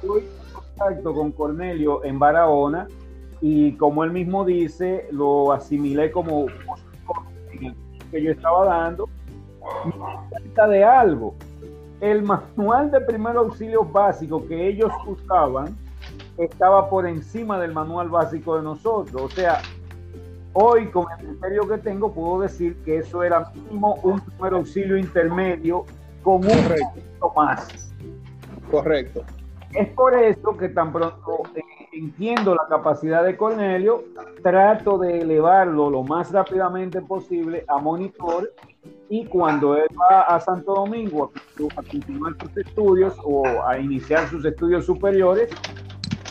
Estoy en contacto con Cornelio en Barahona y como él mismo dice, lo asimilé como que yo estaba dando. Me cuenta de algo el manual de primer auxilio básico que ellos usaban estaba por encima del manual básico de nosotros. O sea, hoy con el criterio que tengo puedo decir que eso era mínimo un primer auxilio intermedio con un poquito más. Correcto. Es por eso que tan pronto eh, entiendo la capacidad de Cornelio, trato de elevarlo lo más rápidamente posible a monitor y cuando él va a Santo Domingo a, a continuar sus estudios o a iniciar sus estudios superiores,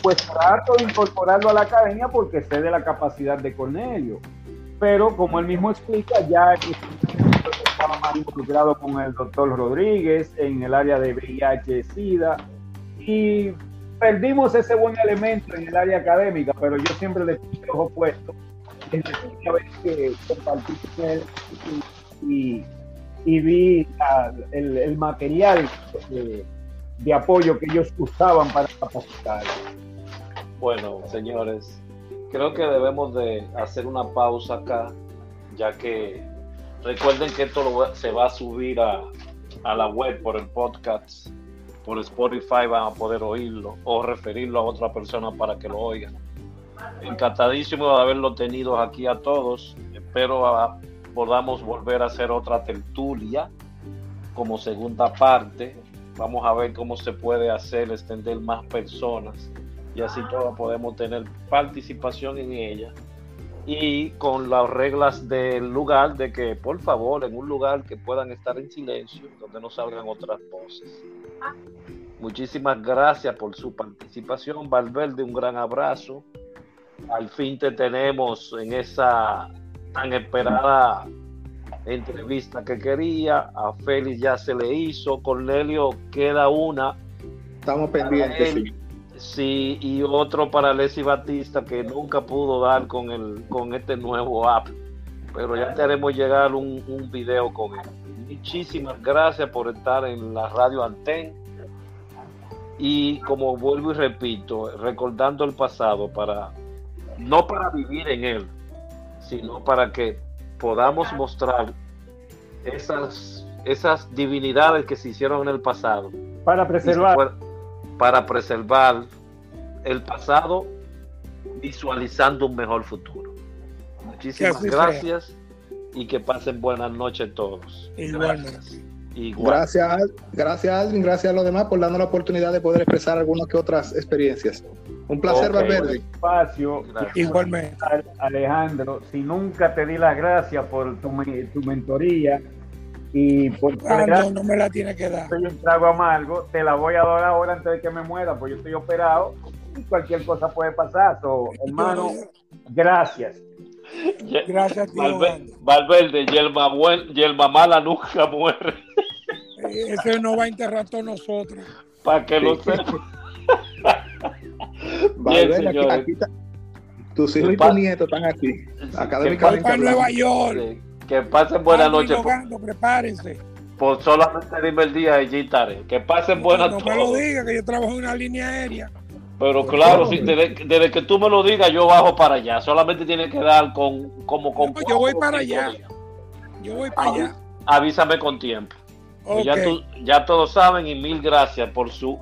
pues trato de incorporarlo a la academia porque sé de la capacidad de Cornelio. Pero como él mismo explica, ya estaba más involucrado con el doctor Rodríguez en el área de VIH-Sida y perdimos ese buen elemento en el área académica, pero yo siempre le puse desde la primera vez que compartí y, vi el, material de, apoyo que ellos usaban para capacitar. Bueno, señores, creo que debemos de hacer una pausa acá, ya que recuerden que esto se va a subir a la web por el podcast, por Spotify van a poder oírlo o referirlo a otra persona para que lo oigan. Encantadísimo de haberlo tenido aquí a todos. Espero ah, podamos volver a hacer otra tertulia como segunda parte. Vamos a ver cómo se puede hacer, extender más personas y así todos podemos tener participación en ella. Y con las reglas del lugar, de que por favor, en un lugar que puedan estar en silencio, donde no salgan otras voces. Muchísimas gracias por su participación, Valverde, un gran abrazo. Al fin te tenemos en esa tan esperada entrevista que quería. A Félix ya se le hizo. Cornelio queda una. Estamos pendientes, sí. Sí, y otro para Leslie Batista que nunca pudo dar con el con este nuevo app. Pero ya te haremos llegar un, un video con él. Muchísimas gracias por estar en la radio Anten. Y como vuelvo y repito, recordando el pasado para no para vivir en él, sino para que podamos mostrar esas esas divinidades que se hicieron en el pasado Para preservar. Para preservar el pasado visualizando un mejor futuro. Muchísimas gracias y que pasen buenas noches todos. Igualmente. Gracias. Igual. Gracias, Al- gracias Aldrin, gracias a los demás por darnos la oportunidad de poder expresar algunas que otras experiencias. Un placer, Ok. Valverde. Espacio. Igualmente. Alejandro, si nunca te di las gracias por tu, tu mentoría y por tu Ah, no, no me la tiene que dar. soy un trago amargo, te la voy a dar ahora antes de que me muera, pues yo estoy operado y cualquier cosa puede pasar. So, hermano, gracias. Gracias, tío. Valverde, Valverde, y el, mamue- y el mamala nunca muere. Eh, Ese no va a enterrar a todos nosotros. Para que lo Sí. sepan. Valverde, aquí- señores. aquí está- tus hijos y tus nietos están aquí. Académicamente Para. Nueva York. Sí, Que pasen buenas Alvin noches. Logando, prepárense. Por solamente dime el día y ya estaré. Que pasen buenas no me lo diga, que yo trabajo en una línea aérea. Pero claro, sí, desde, desde que tú me lo digas, yo bajo para allá. Solamente tiene que dar con como con. No, yo voy para allá. días. Yo voy para allá. Avísame con tiempo. Pues. Ya, tú- ya todos saben y mil gracias por su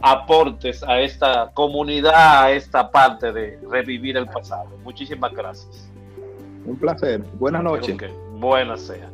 aportes a esta comunidad, a esta parte de revivir el pasado. Muchísimas gracias. Un placer. Buenas noches. Ok, Buenas sean.